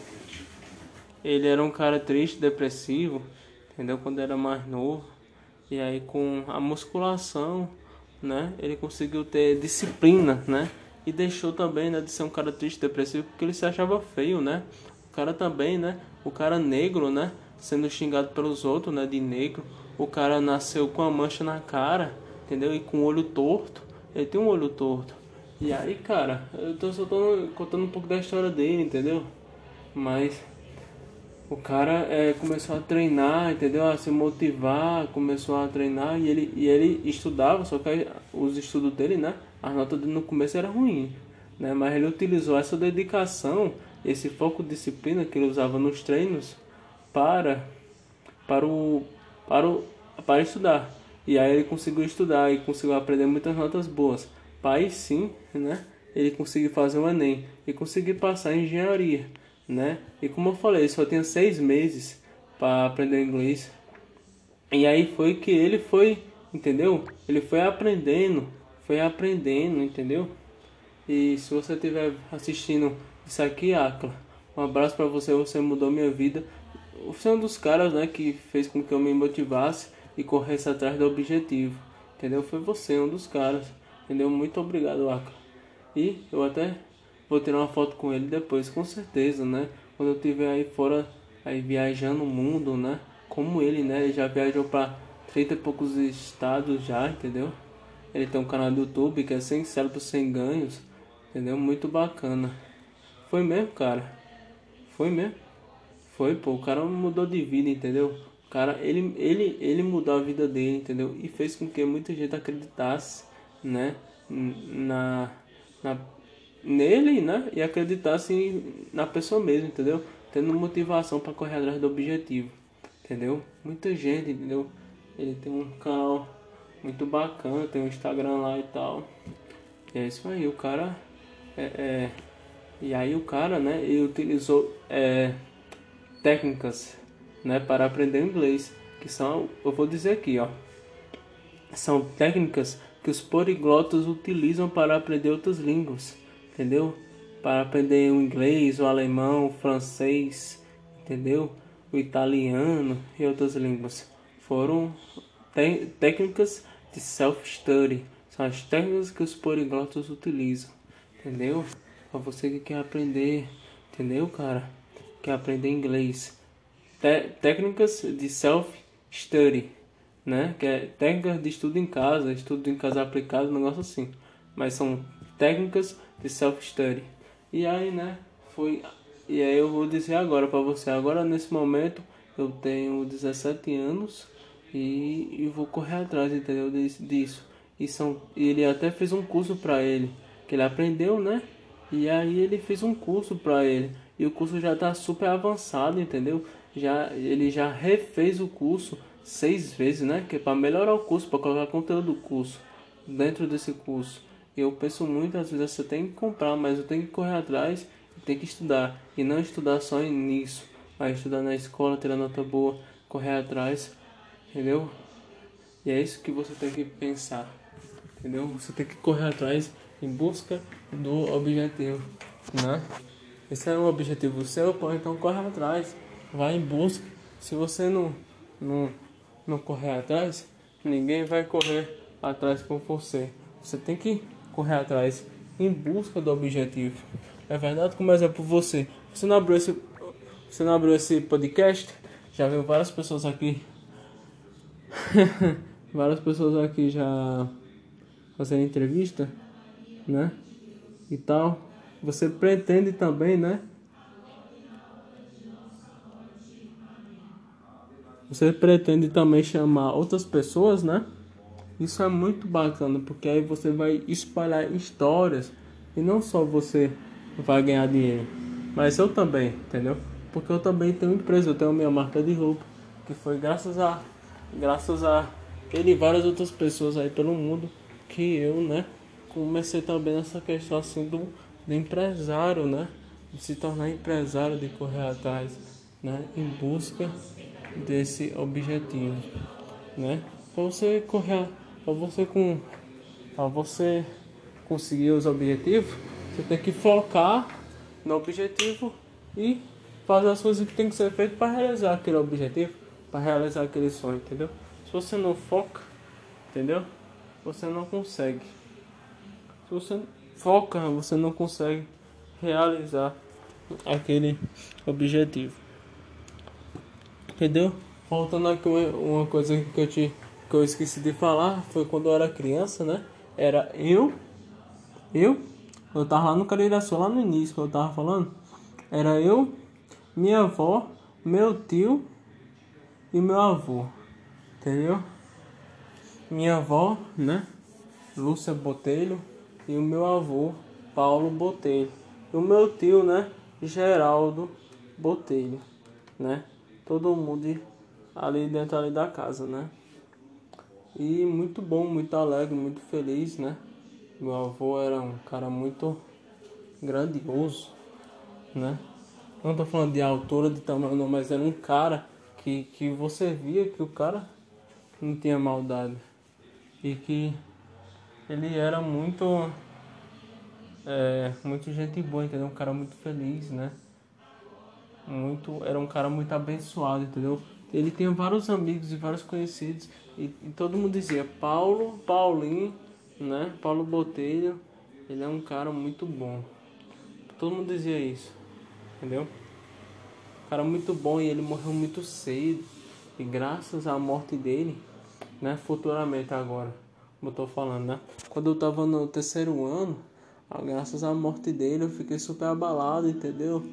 Ele era um cara triste, depressivo, entendeu? Quando era mais novo. E aí com a musculação, né? Ele conseguiu ter disciplina, né? E deixou também, né, de ser um cara triste, depressivo, porque ele se achava feio, né? O cara também, né? O cara negro, né? Sendo xingado pelos outros, né? De negro. O cara nasceu com a mancha na cara, entendeu? E com o olho torto. Ele tem um olho torto. E aí, cara, eu tô só tô contando um pouco da história dele, entendeu? Mas o cara é, começou a treinar, entendeu? A se motivar, começou a treinar e ele, e ele estudava, só que os estudos dele, né? As notas dele no começo era ruim, né? Mas ele utilizou essa dedicação, esse foco disciplina que ele usava nos treinos para para o para o para estudar. E aí ele conseguiu estudar e conseguiu aprender muitas notas boas. Para sim, né? Ele conseguiu fazer o ENEM e conseguir passar em engenharia né? E como eu falei, só tinha seis meses para aprender inglês. E aí foi que ele foi, entendeu? Ele foi aprendendo, foi aprendendo, entendeu? E se você estiver assistindo isso aqui, Acla, um abraço para você, você mudou minha vida. Você é um dos caras, né, que fez com que eu me motivasse e corresse atrás do objetivo, entendeu? Foi você, um dos caras, entendeu? Muito obrigado, Acla. E eu até Vou tirar uma foto com ele depois, com certeza, né? Quando eu estiver aí fora, aí viajando o mundo, né? Como ele, né? Ele já viajou para 30 e poucos estados já, entendeu? Ele tem um canal do YouTube que é sem cérebro, sem ganhos, entendeu? Muito bacana. Foi mesmo, cara. Foi mesmo. Foi, pô. O cara mudou de vida, entendeu? O cara, ele, ele, ele mudou a vida dele, entendeu? E fez com que muita gente acreditasse, né? Na, na nele, né? E acreditar assim na pessoa mesmo, entendeu? Tendo motivação para correr atrás do objetivo, entendeu? Muita gente, entendeu? Ele tem um canal muito bacana, tem um Instagram lá e tal. E é isso aí, o cara é, é e aí o cara, né, ele utilizou é, técnicas, né, para aprender inglês, que são, eu vou dizer aqui, ó, são técnicas que os poliglotas utilizam para aprender outras línguas, entendeu? Para aprender o inglês, o alemão, o francês, entendeu? O italiano e outras línguas. Foram técnicas de self-study, são as técnicas que os poliglotas utilizam, entendeu? Para você que quer aprender, entendeu, cara? Quer aprender inglês. técnicas de self-study né? Que é técnicas de estudo em casa, estudo em casa aplicado, um negócio assim. Mas são técnicas de self-study. E aí, né? Foi. E aí eu vou dizer agora para você. Agora nesse momento eu tenho 17 anos e, e vou correr atrás, entendeu? Disso. E são, ele até fez um curso para ele, que ele aprendeu, né? E aí ele fez um curso para ele. E o curso já tá super avançado, entendeu? Já ele já refez o curso seis vezes, né? Que é para melhorar o curso, para colocar conteúdo do curso dentro desse curso. Eu penso muito, às vezes você tem que comprar, mas eu tenho que correr atrás e tem que estudar. E não estudar só nisso, mas estudar na escola, ter a nota boa, correr atrás, entendeu? E é isso que você tem que pensar, entendeu? Você tem que correr atrás em busca do objetivo, né? Esse é um objetivo seu, então corre atrás, vai em busca. Se você não, não não correr atrás, ninguém vai correr atrás com você. Você tem que correr atrás em busca do objetivo. É verdade? Como exemplo, você. Você não abriu esse, você não abriu esse podcast? Já viu várias pessoas aqui. várias pessoas aqui já fazendo entrevista, né? E tal. Você pretende também, né? você pretende também chamar outras pessoas, né? Isso é muito bacana, porque aí você vai espalhar histórias e não só você vai ganhar dinheiro, mas eu também, entendeu? Porque eu também tenho empresa, eu tenho minha marca de roupa, que foi graças a graças a ele e várias outras pessoas aí pelo mundo que eu, né, comecei também nessa questão assim do, do empresário, né? De se tornar empresário, de correr atrás, né, em busca desse objetivo, né? Para você correr, para você com, para você conseguir os objetivos, você tem que focar no objetivo e fazer as coisas que tem que ser feitas para realizar aquele objetivo, para realizar aquele sonho, entendeu? Se você não foca, entendeu? Você não consegue. Se você foca, você não consegue realizar aquele objetivo. Entendeu? Faltando aqui uma coisa que eu, te, que eu esqueci de falar, foi quando eu era criança, né? Era eu, eu, eu tava lá no Cariraçu, lá no início que eu tava falando. Era eu, minha avó, meu tio e meu avô. Entendeu? Minha avó, né? Lúcia Botelho e o meu avô, Paulo Botelho. E o meu tio, né? Geraldo Botelho, né? todo mundo ali dentro ali da casa, né? E muito bom, muito alegre, muito feliz, né? Meu avô era um cara muito grandioso, né? Não tô falando de altura, de tamanho, não, mas era um cara que, que você via que o cara não tinha maldade. E que ele era muito. É, muito gente boa, entendeu? Um cara muito feliz, né? muito era um cara muito abençoado, entendeu? Ele tinha vários amigos e vários conhecidos e, e todo mundo dizia Paulo, Paulinho, né? Paulo Botelho, ele é um cara muito bom. Todo mundo dizia isso, entendeu? Cara muito bom e ele morreu muito cedo. E graças à morte dele, né? Futuramente agora, como eu tô falando, né? Quando eu tava no terceiro ano, graças à morte dele eu fiquei super abalado, entendeu?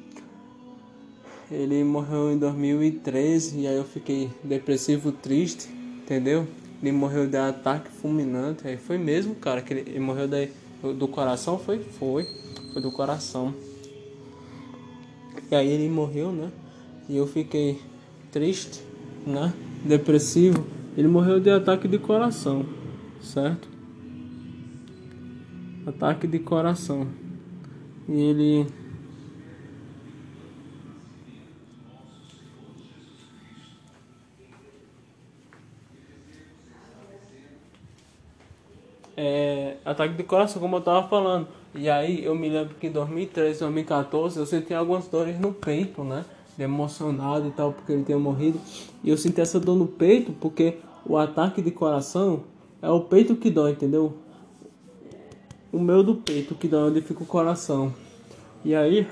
Ele morreu em 2013 e aí eu fiquei depressivo, triste, entendeu? Ele morreu de ataque fulminante. Aí foi mesmo, cara, que ele, ele morreu daí, do coração, foi? Foi. Foi do coração. E aí ele morreu, né? E eu fiquei triste, né? Depressivo. Ele morreu de ataque de coração, certo? Ataque de coração. E ele é, ataque de coração, como eu tava falando. E aí eu me lembro que em 2013, 2014 eu senti algumas dores no peito, né? De emocionado e tal, porque ele tinha morrido. E eu senti essa dor no peito porque o ataque de coração é o peito que dói, entendeu? O meu do peito que dói onde fica o coração. E aí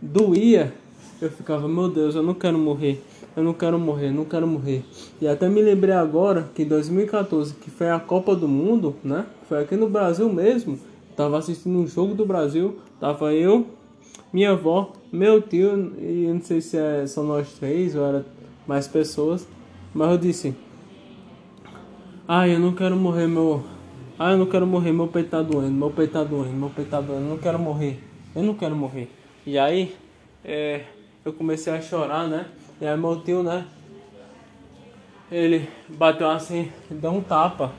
doía, eu ficava, meu Deus, eu não quero morrer eu não quero morrer, não quero morrer. E até me lembrei agora que em 2014, que foi a Copa do Mundo, né? Foi aqui no Brasil mesmo. Tava assistindo um jogo do Brasil, tava eu, minha avó, meu tio, e não sei se é, são nós três ou era mais pessoas, mas eu disse: Ai, eu não quero morrer, meu. Ai, eu não quero morrer, meu peito tá doendo, meu peito tá doendo, meu peito tá doendo, eu não quero morrer, eu não quero morrer. E aí, é, eu comecei a chorar, né? E aí meu tio, né? Ele bateu assim, deu um tapa.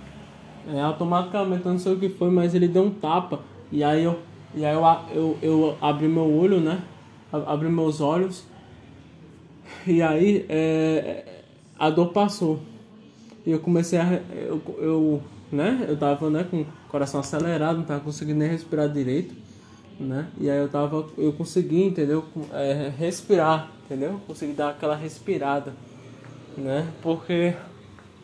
É, automaticamente, eu não sei o que foi, mas ele deu um tapa. E aí eu, e aí eu, eu, eu abri meu olho, né? Abri meus olhos. E aí é, a dor passou. E eu comecei a. Eu, eu, né? Eu tava né, com o coração acelerado, não tava conseguindo nem respirar direito. Né? E aí eu tava. Eu consegui, entendeu? É, respirar entendeu? Consegui dar aquela respirada, né? Porque,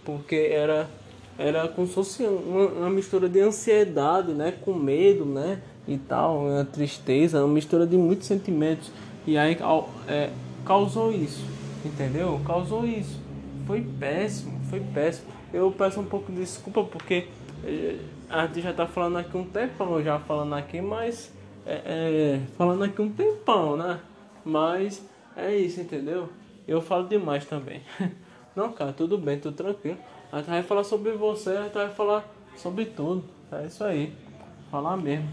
porque era, era como se fosse uma, uma mistura de ansiedade, né? Com medo, né? E tal, uma tristeza, uma mistura de muitos sentimentos. E aí é, causou isso, entendeu? Causou isso. Foi péssimo, foi péssimo. Eu peço um pouco de desculpa porque é, a gente já tá falando aqui um tempão, já falando aqui, mas é, é, falando aqui um tempão, né? Mas é isso, entendeu? Eu falo demais também. Não, cara, tudo bem, tudo tranquilo. A gente vai falar sobre você, a gente vai falar sobre tudo. É isso aí. Falar mesmo.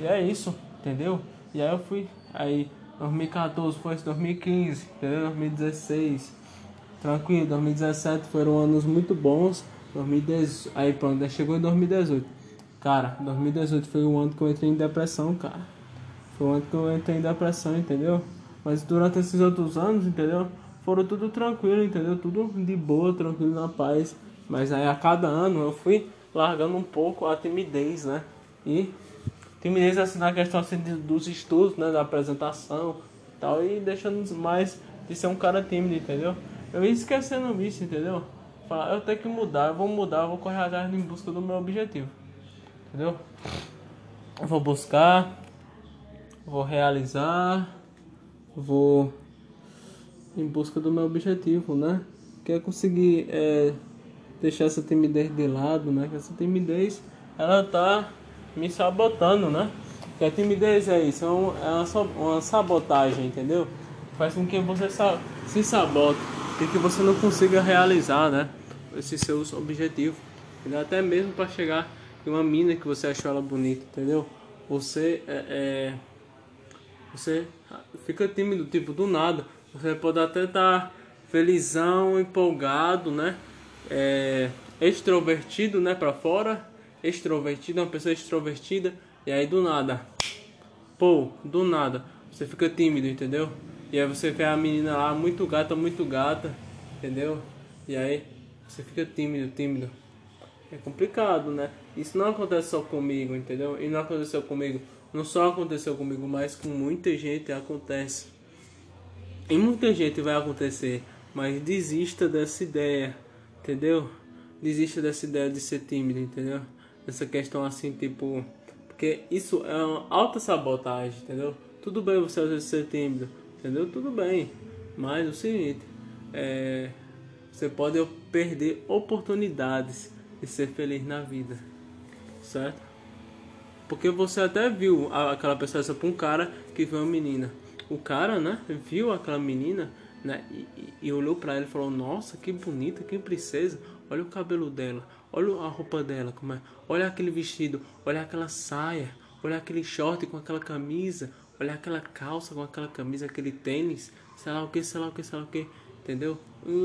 E é isso, entendeu? E aí eu fui. Aí 2014 foi 2015, entendeu? 2016. Tranquilo, 2017 foram anos muito bons. 2018, aí pronto, chegou em 2018. Cara, 2018 foi o ano que eu entrei em depressão, cara. Foi o ano que eu entrei em depressão, entendeu? Mas durante esses outros anos, entendeu? Foram tudo tranquilo, entendeu? Tudo de boa, tranquilo, na paz. Mas aí a cada ano eu fui largando um pouco a timidez, né? E timidez assim na questão assim, dos estudos, né? Da apresentação e tal. E deixando mais de ser um cara tímido, entendeu? Eu ia esquecendo isso, entendeu? Falar, eu tenho que mudar, eu vou mudar, eu vou correr atrás em busca do meu objetivo. Entendeu? Eu vou buscar, vou realizar vou em busca do meu objetivo, né? Que é conseguir é, deixar essa timidez de lado, né? Que essa timidez ela tá me sabotando, né? Que a timidez é isso, é, é uma, uma sabotagem, entendeu? Faz com que você se sabote e que você não consiga realizar, né? Esses seus objetivos. Até mesmo para chegar em uma mina que você achou ela bonita, entendeu? Você é, é você fica tímido, tipo, do nada. Você pode até estar tá felizão, empolgado, né? É, extrovertido, né, para fora. Extrovertido, uma pessoa extrovertida. E aí do nada, pô, do nada, você fica tímido, entendeu? E aí você vê a menina lá, muito gata, muito gata, entendeu? E aí você fica tímido, tímido. É complicado, né? Isso não acontece só comigo, entendeu? E não aconteceu comigo não só aconteceu comigo, mas com muita gente acontece. E muita gente vai acontecer, mas desista dessa ideia, entendeu? Desista dessa ideia de ser tímido, entendeu? Essa questão assim, tipo. Porque isso é uma alta sabotagem, entendeu? Tudo bem você ser tímido, entendeu? Tudo bem. Mas é o seguinte, é, você pode perder oportunidades de ser feliz na vida, certo? Porque você até viu aquela pessoa pra um cara que viu uma menina. O cara, né, viu aquela menina, né, e, e olhou para ela e falou: Nossa, que bonita, que princesa. Olha o cabelo dela, olha a roupa dela, como é. Olha aquele vestido, olha aquela saia, olha aquele short com aquela camisa, olha aquela calça com aquela camisa, aquele tênis, sei lá o que, sei lá o que, sei lá o que, entendeu?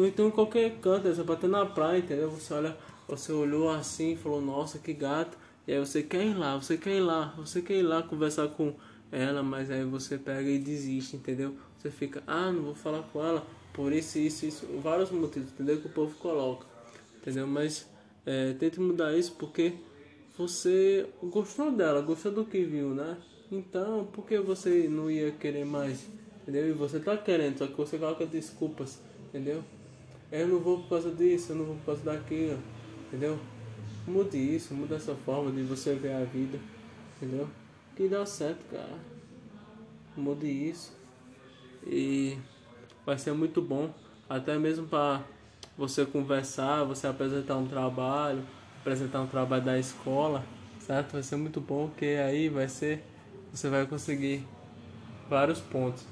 Então em qualquer canto, você ter na praia, entendeu? Você olha você olhou assim e falou, nossa, que gato. E aí você quer ir lá, você quer ir lá, você quer ir lá conversar com ela, mas aí você pega e desiste, entendeu? Você fica, ah, não vou falar com ela por isso, isso, isso, vários motivos, entendeu? Que o povo coloca, entendeu? Mas é, tente mudar isso porque você gostou dela, gostou do que viu, né? Então, por que você não ia querer mais? Entendeu? E você tá querendo, só que você coloca desculpas, entendeu? Eu não vou por causa disso, eu não vou por causa daquilo, entendeu? Mude isso, mude essa forma de você ver a vida, entendeu? Que dá certo, cara. Mude isso. E vai ser muito bom, até mesmo para você conversar, você apresentar um trabalho, apresentar um trabalho da escola, certo? Vai ser muito bom, porque aí vai ser você vai conseguir vários pontos.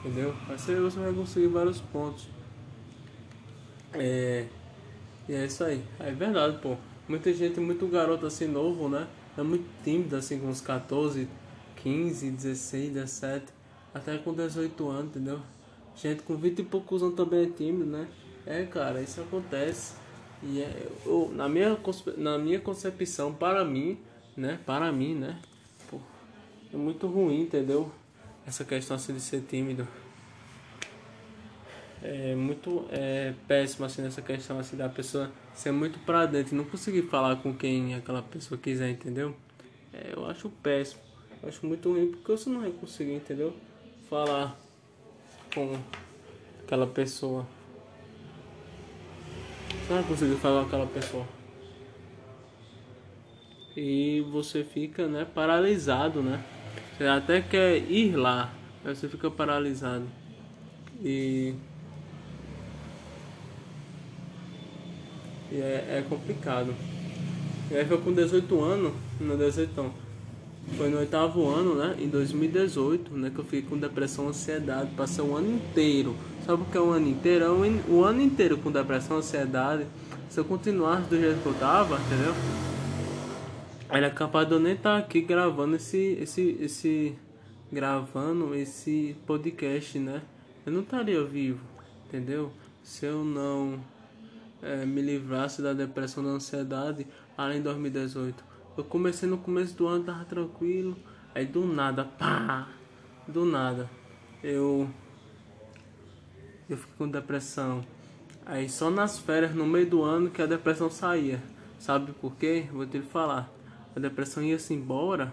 Entendeu? Vai ser, você vai conseguir vários pontos. É, e é isso aí. É verdade, pô. Muita gente, muito garoto assim novo, né? É muito tímido, assim, com uns 14, 15, 16, 17, até com 18 anos, entendeu? Gente com 20 e poucos anos também é tímido, né? É, cara, isso acontece. E é, eu, na, minha, na minha concepção, para mim, né? Para mim, né? Pô, é muito ruim, entendeu? Essa questão assim de ser tímido é muito é, péssimo assim nessa questão assim da pessoa ser muito pra dentro não conseguir falar com quem aquela pessoa quiser, entendeu? É, eu acho péssimo, eu acho muito ruim porque você não vai conseguir, entendeu? Falar com aquela pessoa. Você não vai conseguir falar com aquela pessoa. E você fica, né, paralisado, né? Você até quer ir lá, mas você fica paralisado. E E é, é complicado. E aí foi com 18 anos, no 18 não, foi no oitavo ano, né? Em 2018, né? Que eu fiquei com depressão, ansiedade, passei o ano inteiro. Sabe o que é o ano inteiro? É o ano inteiro com depressão, ansiedade. Se eu continuasse do jeito que eu tava, entendeu? Era capaz de eu nem estar tá aqui gravando esse, esse, esse, gravando esse podcast, né? Eu não estaria vivo, entendeu? Se eu não é, me livrasse da depressão da ansiedade além de 2018. Eu comecei no começo do ano, tava tranquilo, aí do nada, pá, do nada, eu eu fiquei com depressão. Aí só nas férias, no meio do ano, que a depressão saía. Sabe por quê? Vou te falar. A depressão ia-se embora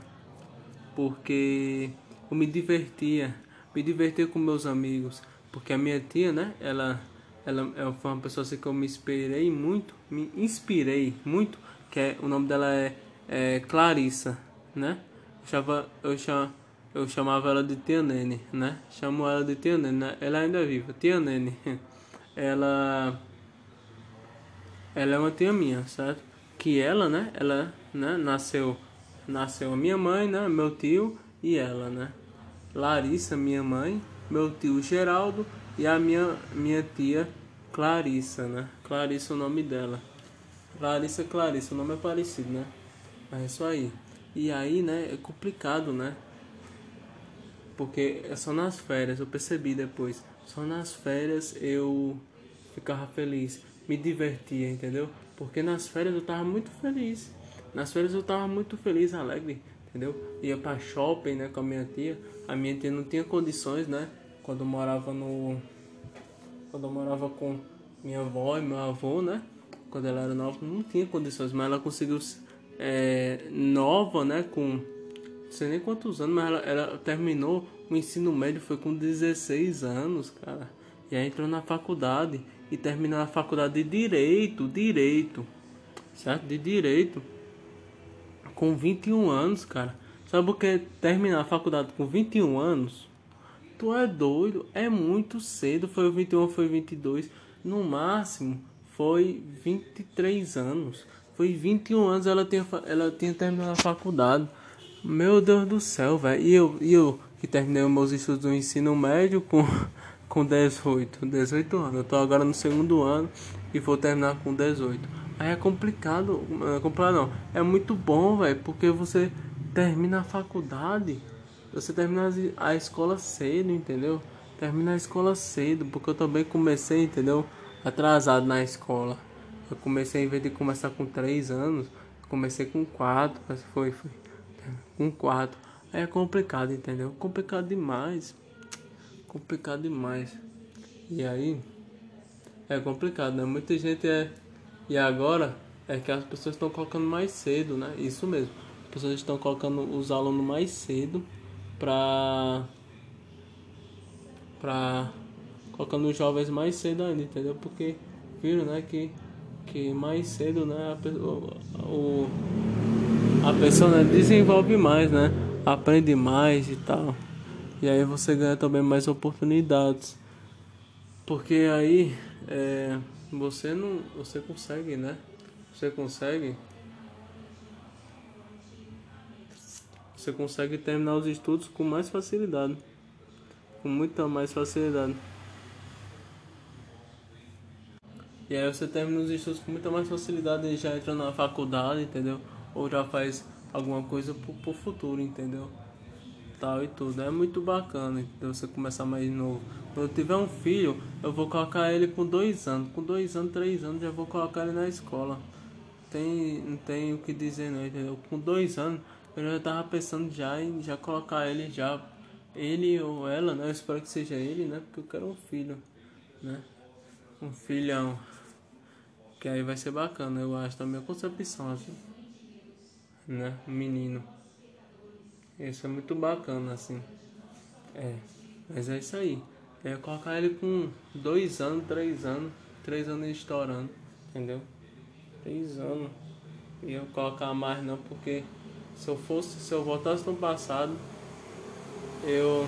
porque eu me divertia. Me divertia com meus amigos. Porque a minha tia, né? Ela ela, foi uma pessoa assim que eu me inspirei muito, me inspirei muito, que é, o nome dela é, é Clarissa, né? Eu chamava, eu, cham, eu chamava ela de Tia Nene, né? Chamo ela de Tia Nene, né? ela ainda é viva, Tia Nene. Ela, ela é uma tia minha, certo? Que ela, né? Ela, né? Nasceu, nasceu a minha mãe, né? Meu tio e ela, né? Larissa, minha mãe, meu tio Geraldo e a minha, minha tia Clarissa, né? Clarissa é o nome dela. Clarissa, Clarissa, o nome é parecido, né? Mas é isso aí. E aí, né, é complicado, né? Porque é só nas férias, eu percebi depois. Só nas férias eu ficava feliz, me divertia, entendeu? Porque nas férias eu tava muito feliz. Nas férias eu tava muito feliz, alegre, entendeu? Ia pra shopping, né, com a minha tia. A minha tia não tinha condições, né? Quando eu morava no. Quando eu morava com minha avó e meu avô, né? Quando ela era nova, não tinha condições, mas ela conseguiu é, nova, né? Com não sei nem quantos anos, mas ela, ela terminou o ensino médio foi com 16 anos, cara. E aí entrou na faculdade e terminou a faculdade de direito, direito, certo? De direito com 21 anos, cara. Sabe o que é terminar a faculdade com 21 anos? Tu é doido? É muito cedo. Foi 21, foi 22. No máximo, foi 23 anos. Foi 21 anos ela tinha, ela tinha terminado a faculdade. Meu Deus do céu, velho. E eu, e eu que terminei meus estudos do ensino médio com, com 18, 18 anos. Eu tô agora no segundo ano e vou terminar com 18. Aí é complicado, é complicado não. É muito bom, velho, porque você termina a faculdade você termina a escola cedo, entendeu? Termina a escola cedo, porque eu também comecei, entendeu? Atrasado na escola. Eu comecei, em vez de começar com 3 anos, comecei com 4, foi, foi. Com 4. Aí é complicado, entendeu? Complicado demais. Complicado demais. E aí, é complicado, né? Muita gente é. E agora é que as pessoas estão colocando mais cedo, né? Isso mesmo. As pessoas estão colocando os alunos mais cedo pra. pra. colocando os jovens mais cedo ainda, entendeu? Porque viram, né? Que, que mais cedo, né? A, pessoa, o, a pessoa né, desenvolve mais, né? Aprende mais e tal. E aí você ganha também mais oportunidades. Porque aí é, você não. Você consegue, né? Você consegue. Você consegue terminar os estudos com mais facilidade. Com muita mais facilidade. E aí você termina os estudos com muita mais facilidade e já entra na faculdade, entendeu? Ou já faz alguma coisa pro, pro futuro, entendeu? Tal e tudo. É muito bacana entendeu? você começar mais novo. Quando eu tiver um filho, eu vou colocar ele com dois anos. Com dois anos, três anos, já vou colocar ele na escola. Tem, não tem o que dizer não, entendeu? Com dois anos, eu já tava pensando já em já colocar ele já. Ele ou ela, né? Eu espero que seja ele, né? Porque eu quero um filho, né? Um filhão. Que aí vai ser bacana, eu acho, da minha concepção, assim. Né? Um menino. Isso é muito bacana, assim. É. Mas é isso aí. É colocar ele com dois anos, três anos, três anos estourando, entendeu? Três anos. E eu colocar mais não, porque se eu fosse, se eu voltasse no passado, eu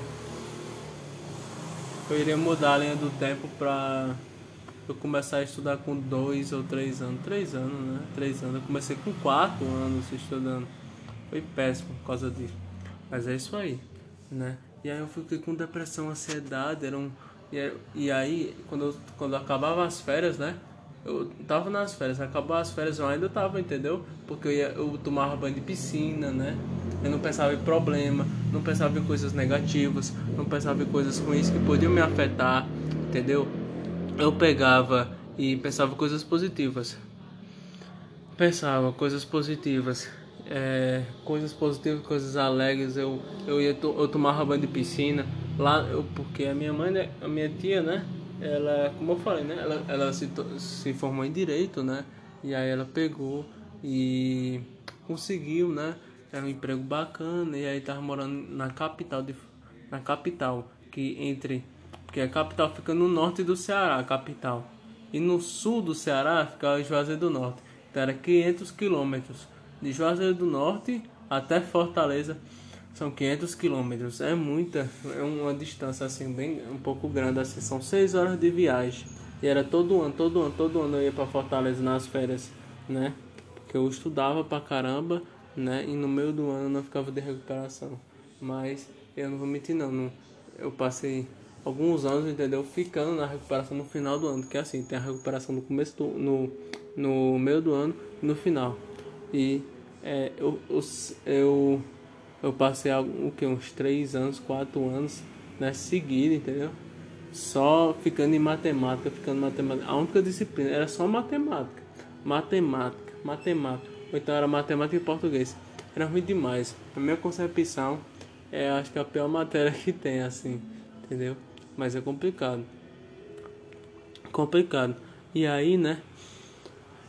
eu iria mudar a linha do tempo pra eu começar a estudar com dois ou três anos. Três anos, né? Três anos. Eu comecei com quatro anos estudando. Foi péssimo por causa disso. Mas é isso aí, né? E aí eu fiquei com depressão, ansiedade, era um. E, aí, quando, eu, quando acabava as férias, né? Eu tava nas férias, acabou as férias, eu ainda tava, entendeu? Porque eu, ia, eu tomava banho de piscina, né? Eu não pensava em problema, não pensava em coisas negativas, não pensava em coisas ruins que podiam me afetar, entendeu? Eu pegava e pensava coisas positivas. Pensava coisas positivas é, coisas positivas, coisas alegres. Eu, eu, ia eu tomava banho de piscina lá, eu, porque a minha mãe, né, a minha tia, né? Ela, como eu falei, né? Ela, ela se, se formou em direito, né? E aí ela pegou e conseguiu, né? Era um emprego bacana e aí tava morando na capital de, na capital que entre que a capital fica no norte do Ceará, a capital. E no sul do Ceará fica Juazeiro do Norte. Então era 500 quilômetros de Juazeiro do Norte até Fortaleza são 500 quilômetros. É muita, é uma distância assim bem um pouco grande assim. São 6 horas de viagem. E era todo ano, todo ano, todo ano eu ia para Fortaleza nas férias, né? Porque eu estudava pra caramba, né? E no meio do ano eu não ficava de recuperação. Mas eu não vou mentir não, não eu passei alguns anos, entendeu? Ficando na recuperação no final do ano, que é assim, tem a recuperação no começo do no no meio do ano no final. E é, eu, eu, eu passei o que, uns 3 anos, 4 anos né, seguido, entendeu? Só ficando em matemática, ficando em matemática. A única disciplina era só matemática. Matemática, matemática. Ou então era matemática e português. Era ruim demais. A minha concepção é acho que a pior matéria que tem, assim, entendeu? Mas é complicado. Complicado. E aí, né?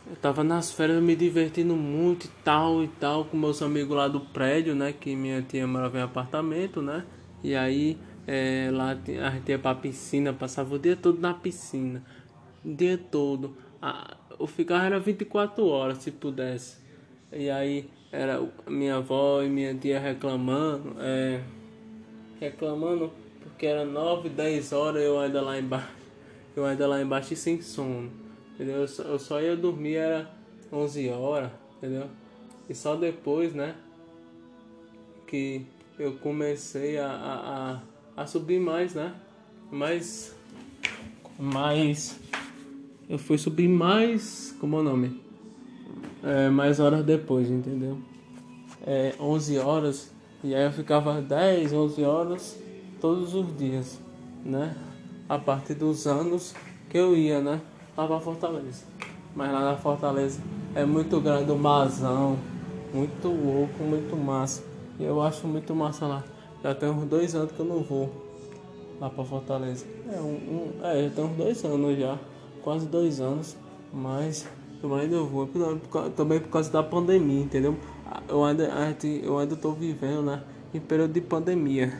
Eu tava nas férias me divertindo muito e tal e tal, com meus amigos lá do prédio, né? Que minha tia morava em apartamento, né? E aí é, lá a gente ia pra piscina, passava o dia todo na piscina. O dia todo. eu ficava era 24 horas se pudesse. E aí era minha avó e minha tia reclamando, é, reclamando porque era 9, 10 horas eu ainda lá embaixo. Eu ainda lá embaixo e sem sono entendeu? Eu só, eu só ia dormir era 11 horas, entendeu? E só depois, né, que eu comecei a, a, a, a subir mais, né? Mais, mais, eu fui subir mais, como é o nome? É, mais horas depois, entendeu? É, 11 horas, e aí eu ficava 10, 11 horas todos os dias, né? A partir dos anos que eu ia, né? Lá pra Fortaleza. Mas lá na Fortaleza é muito grande o masão. Muito louco, muito massa. E eu acho muito massa lá. Já tem uns dois anos que eu não vou lá pra Fortaleza. É, um, um é já tem uns dois anos já. Quase dois anos. Mas eu ainda vou. Também por causa da pandemia, entendeu? Eu ainda, eu ainda tô vivendo, né? Em período de pandemia.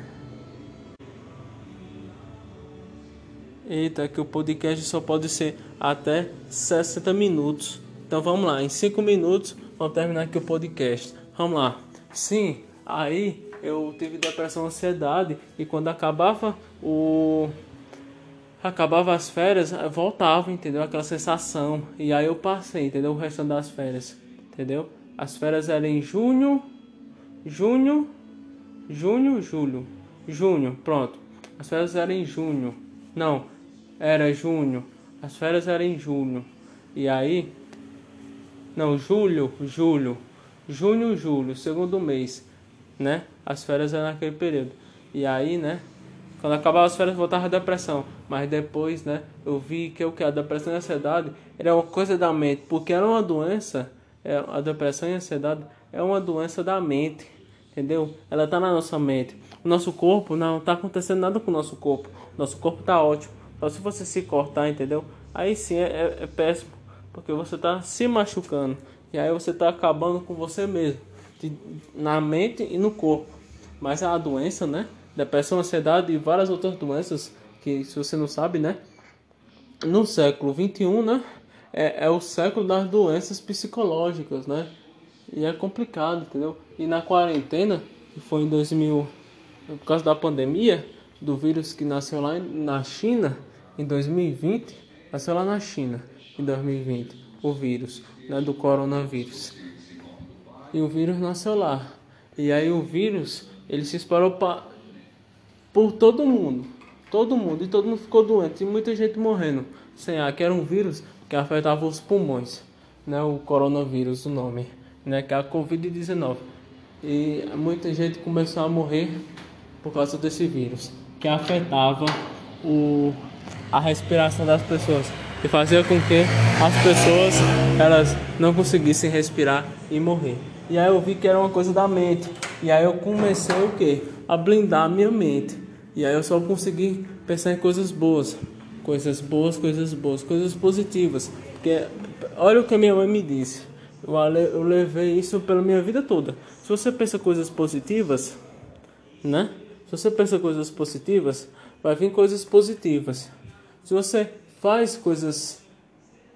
Eita, que o podcast só pode ser até 60 minutos. Então vamos lá, em 5 minutos vamos terminar aqui o podcast. Vamos lá. Sim, aí eu tive depressão, ansiedade e quando acabava o acabava as férias, voltava, entendeu? Aquela sensação. E aí eu passei, entendeu? O resto das férias, entendeu? As férias eram em junho, junho, junho, julho, junho, pronto. As férias eram em junho. Não, era junho. As férias eram em junho. E aí. Não, julho, julho. Junho, julho, segundo mês. Né? As férias eram naquele período. E aí, né? Quando acabava as férias, voltava a depressão. Mas depois, né? Eu vi que o que? A depressão e a ansiedade era uma coisa da mente. Porque era uma doença. É, a depressão e a ansiedade é uma doença da mente. Entendeu? Ela está na nossa mente. O nosso corpo não está acontecendo nada com o nosso corpo. Nosso corpo está ótimo. Só se você se cortar, entendeu? Aí sim é, é, é péssimo, porque você está se machucando. E aí você está acabando com você mesmo, de, na mente e no corpo. Mas a doença, né? Depressão, ansiedade e várias outras doenças que, se você não sabe, né? No século 21, né? É, é o século das doenças psicológicas, né? E é complicado, entendeu? E na quarentena, que foi em 2000, por causa da pandemia, do vírus que nasceu lá na China em 2020, nasceu lá na China em 2020, o vírus, né, do coronavírus. E o vírus nasceu lá. E aí o vírus, ele se espalhou pra, por todo mundo. Todo mundo, e todo mundo ficou doente, e muita gente morrendo. Sem ar, que era um vírus que afetava os pulmões, né, o coronavírus, o nome, né, que é a Covid-19. E muita gente começou a morrer por causa desse vírus que afetava o, a respiração das pessoas e fazia com que as pessoas elas não conseguissem respirar e morrer. E aí eu vi que era uma coisa da mente. E aí eu comecei o que? A blindar a minha mente. E aí eu só consegui pensar em coisas boas. Coisas boas, coisas boas, coisas positivas. Porque olha o que minha mãe me disse. Eu levei isso pela minha vida toda. Se você pensa coisas positivas, né? Se você pensa coisas positivas, vai vir coisas positivas. Se você faz coisas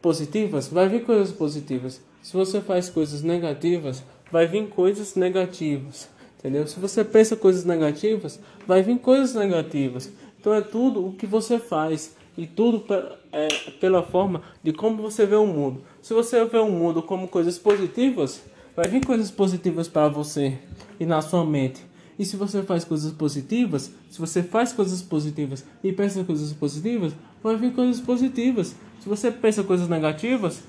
positivas, vai vir coisas positivas. Se você faz coisas negativas, vai vir coisas negativas. Entendeu? Se você pensa coisas negativas, vai vir coisas negativas. Então é tudo o que você faz e tudo é pela forma de como você vê o mundo. Se você vê o mundo como coisas positivas, vai vir coisas positivas para você e na sua mente. E se você faz coisas positivas, se você faz coisas positivas e pensa coisas positivas, vai vir coisas positivas. Se você pensa coisas negativas,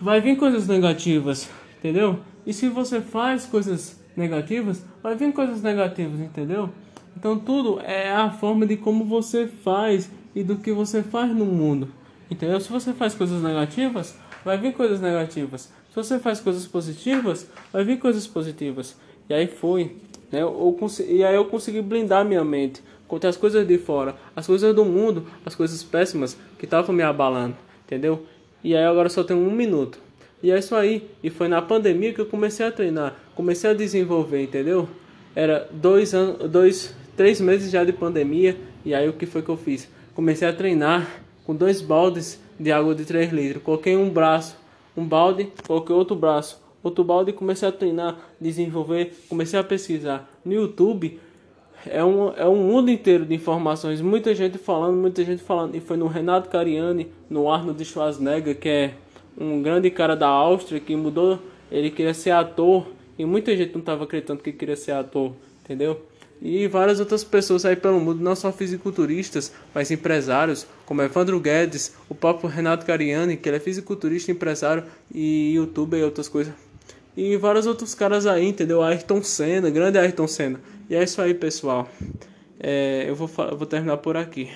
vai vir coisas negativas, entendeu? E se você faz coisas negativas, vai vir coisas negativas, entendeu? Então tudo é a forma de como você faz e do que você faz no mundo. Entendeu? Se você faz coisas negativas, vai vir coisas negativas. Se você faz coisas positivas, vai vir coisas positivas. E aí foi. Né? Eu, e aí eu consegui blindar minha mente contra as coisas de fora, as coisas do mundo, as coisas péssimas que estavam me abalando, entendeu? E aí agora só tenho um minuto. E é isso aí. E foi na pandemia que eu comecei a treinar, comecei a desenvolver, entendeu? Era dois anos, dois, três meses já de pandemia. E aí o que foi que eu fiz? Comecei a treinar com dois baldes de água de 3 litros. Coloquei um braço, um balde, coloquei outro braço, e comecei a treinar, desenvolver, comecei a pesquisar. No YouTube é um, é um mundo inteiro de informações, muita gente falando, muita gente falando. E foi no Renato Cariani, no Arnold Schwarzenegger, que é um grande cara da Áustria que mudou, ele queria ser ator e muita gente não estava acreditando que queria ser ator, entendeu? E várias outras pessoas aí pelo mundo, não só fisiculturistas, mas empresários, como Evandro Guedes, o próprio Renato Cariani, que ele é fisiculturista, empresário e youtuber e outras coisas. E vários outros caras aí, entendeu? Ayrton Senna, grande Ayrton Senna. E é isso aí, pessoal. É, eu vou, vou terminar por aqui.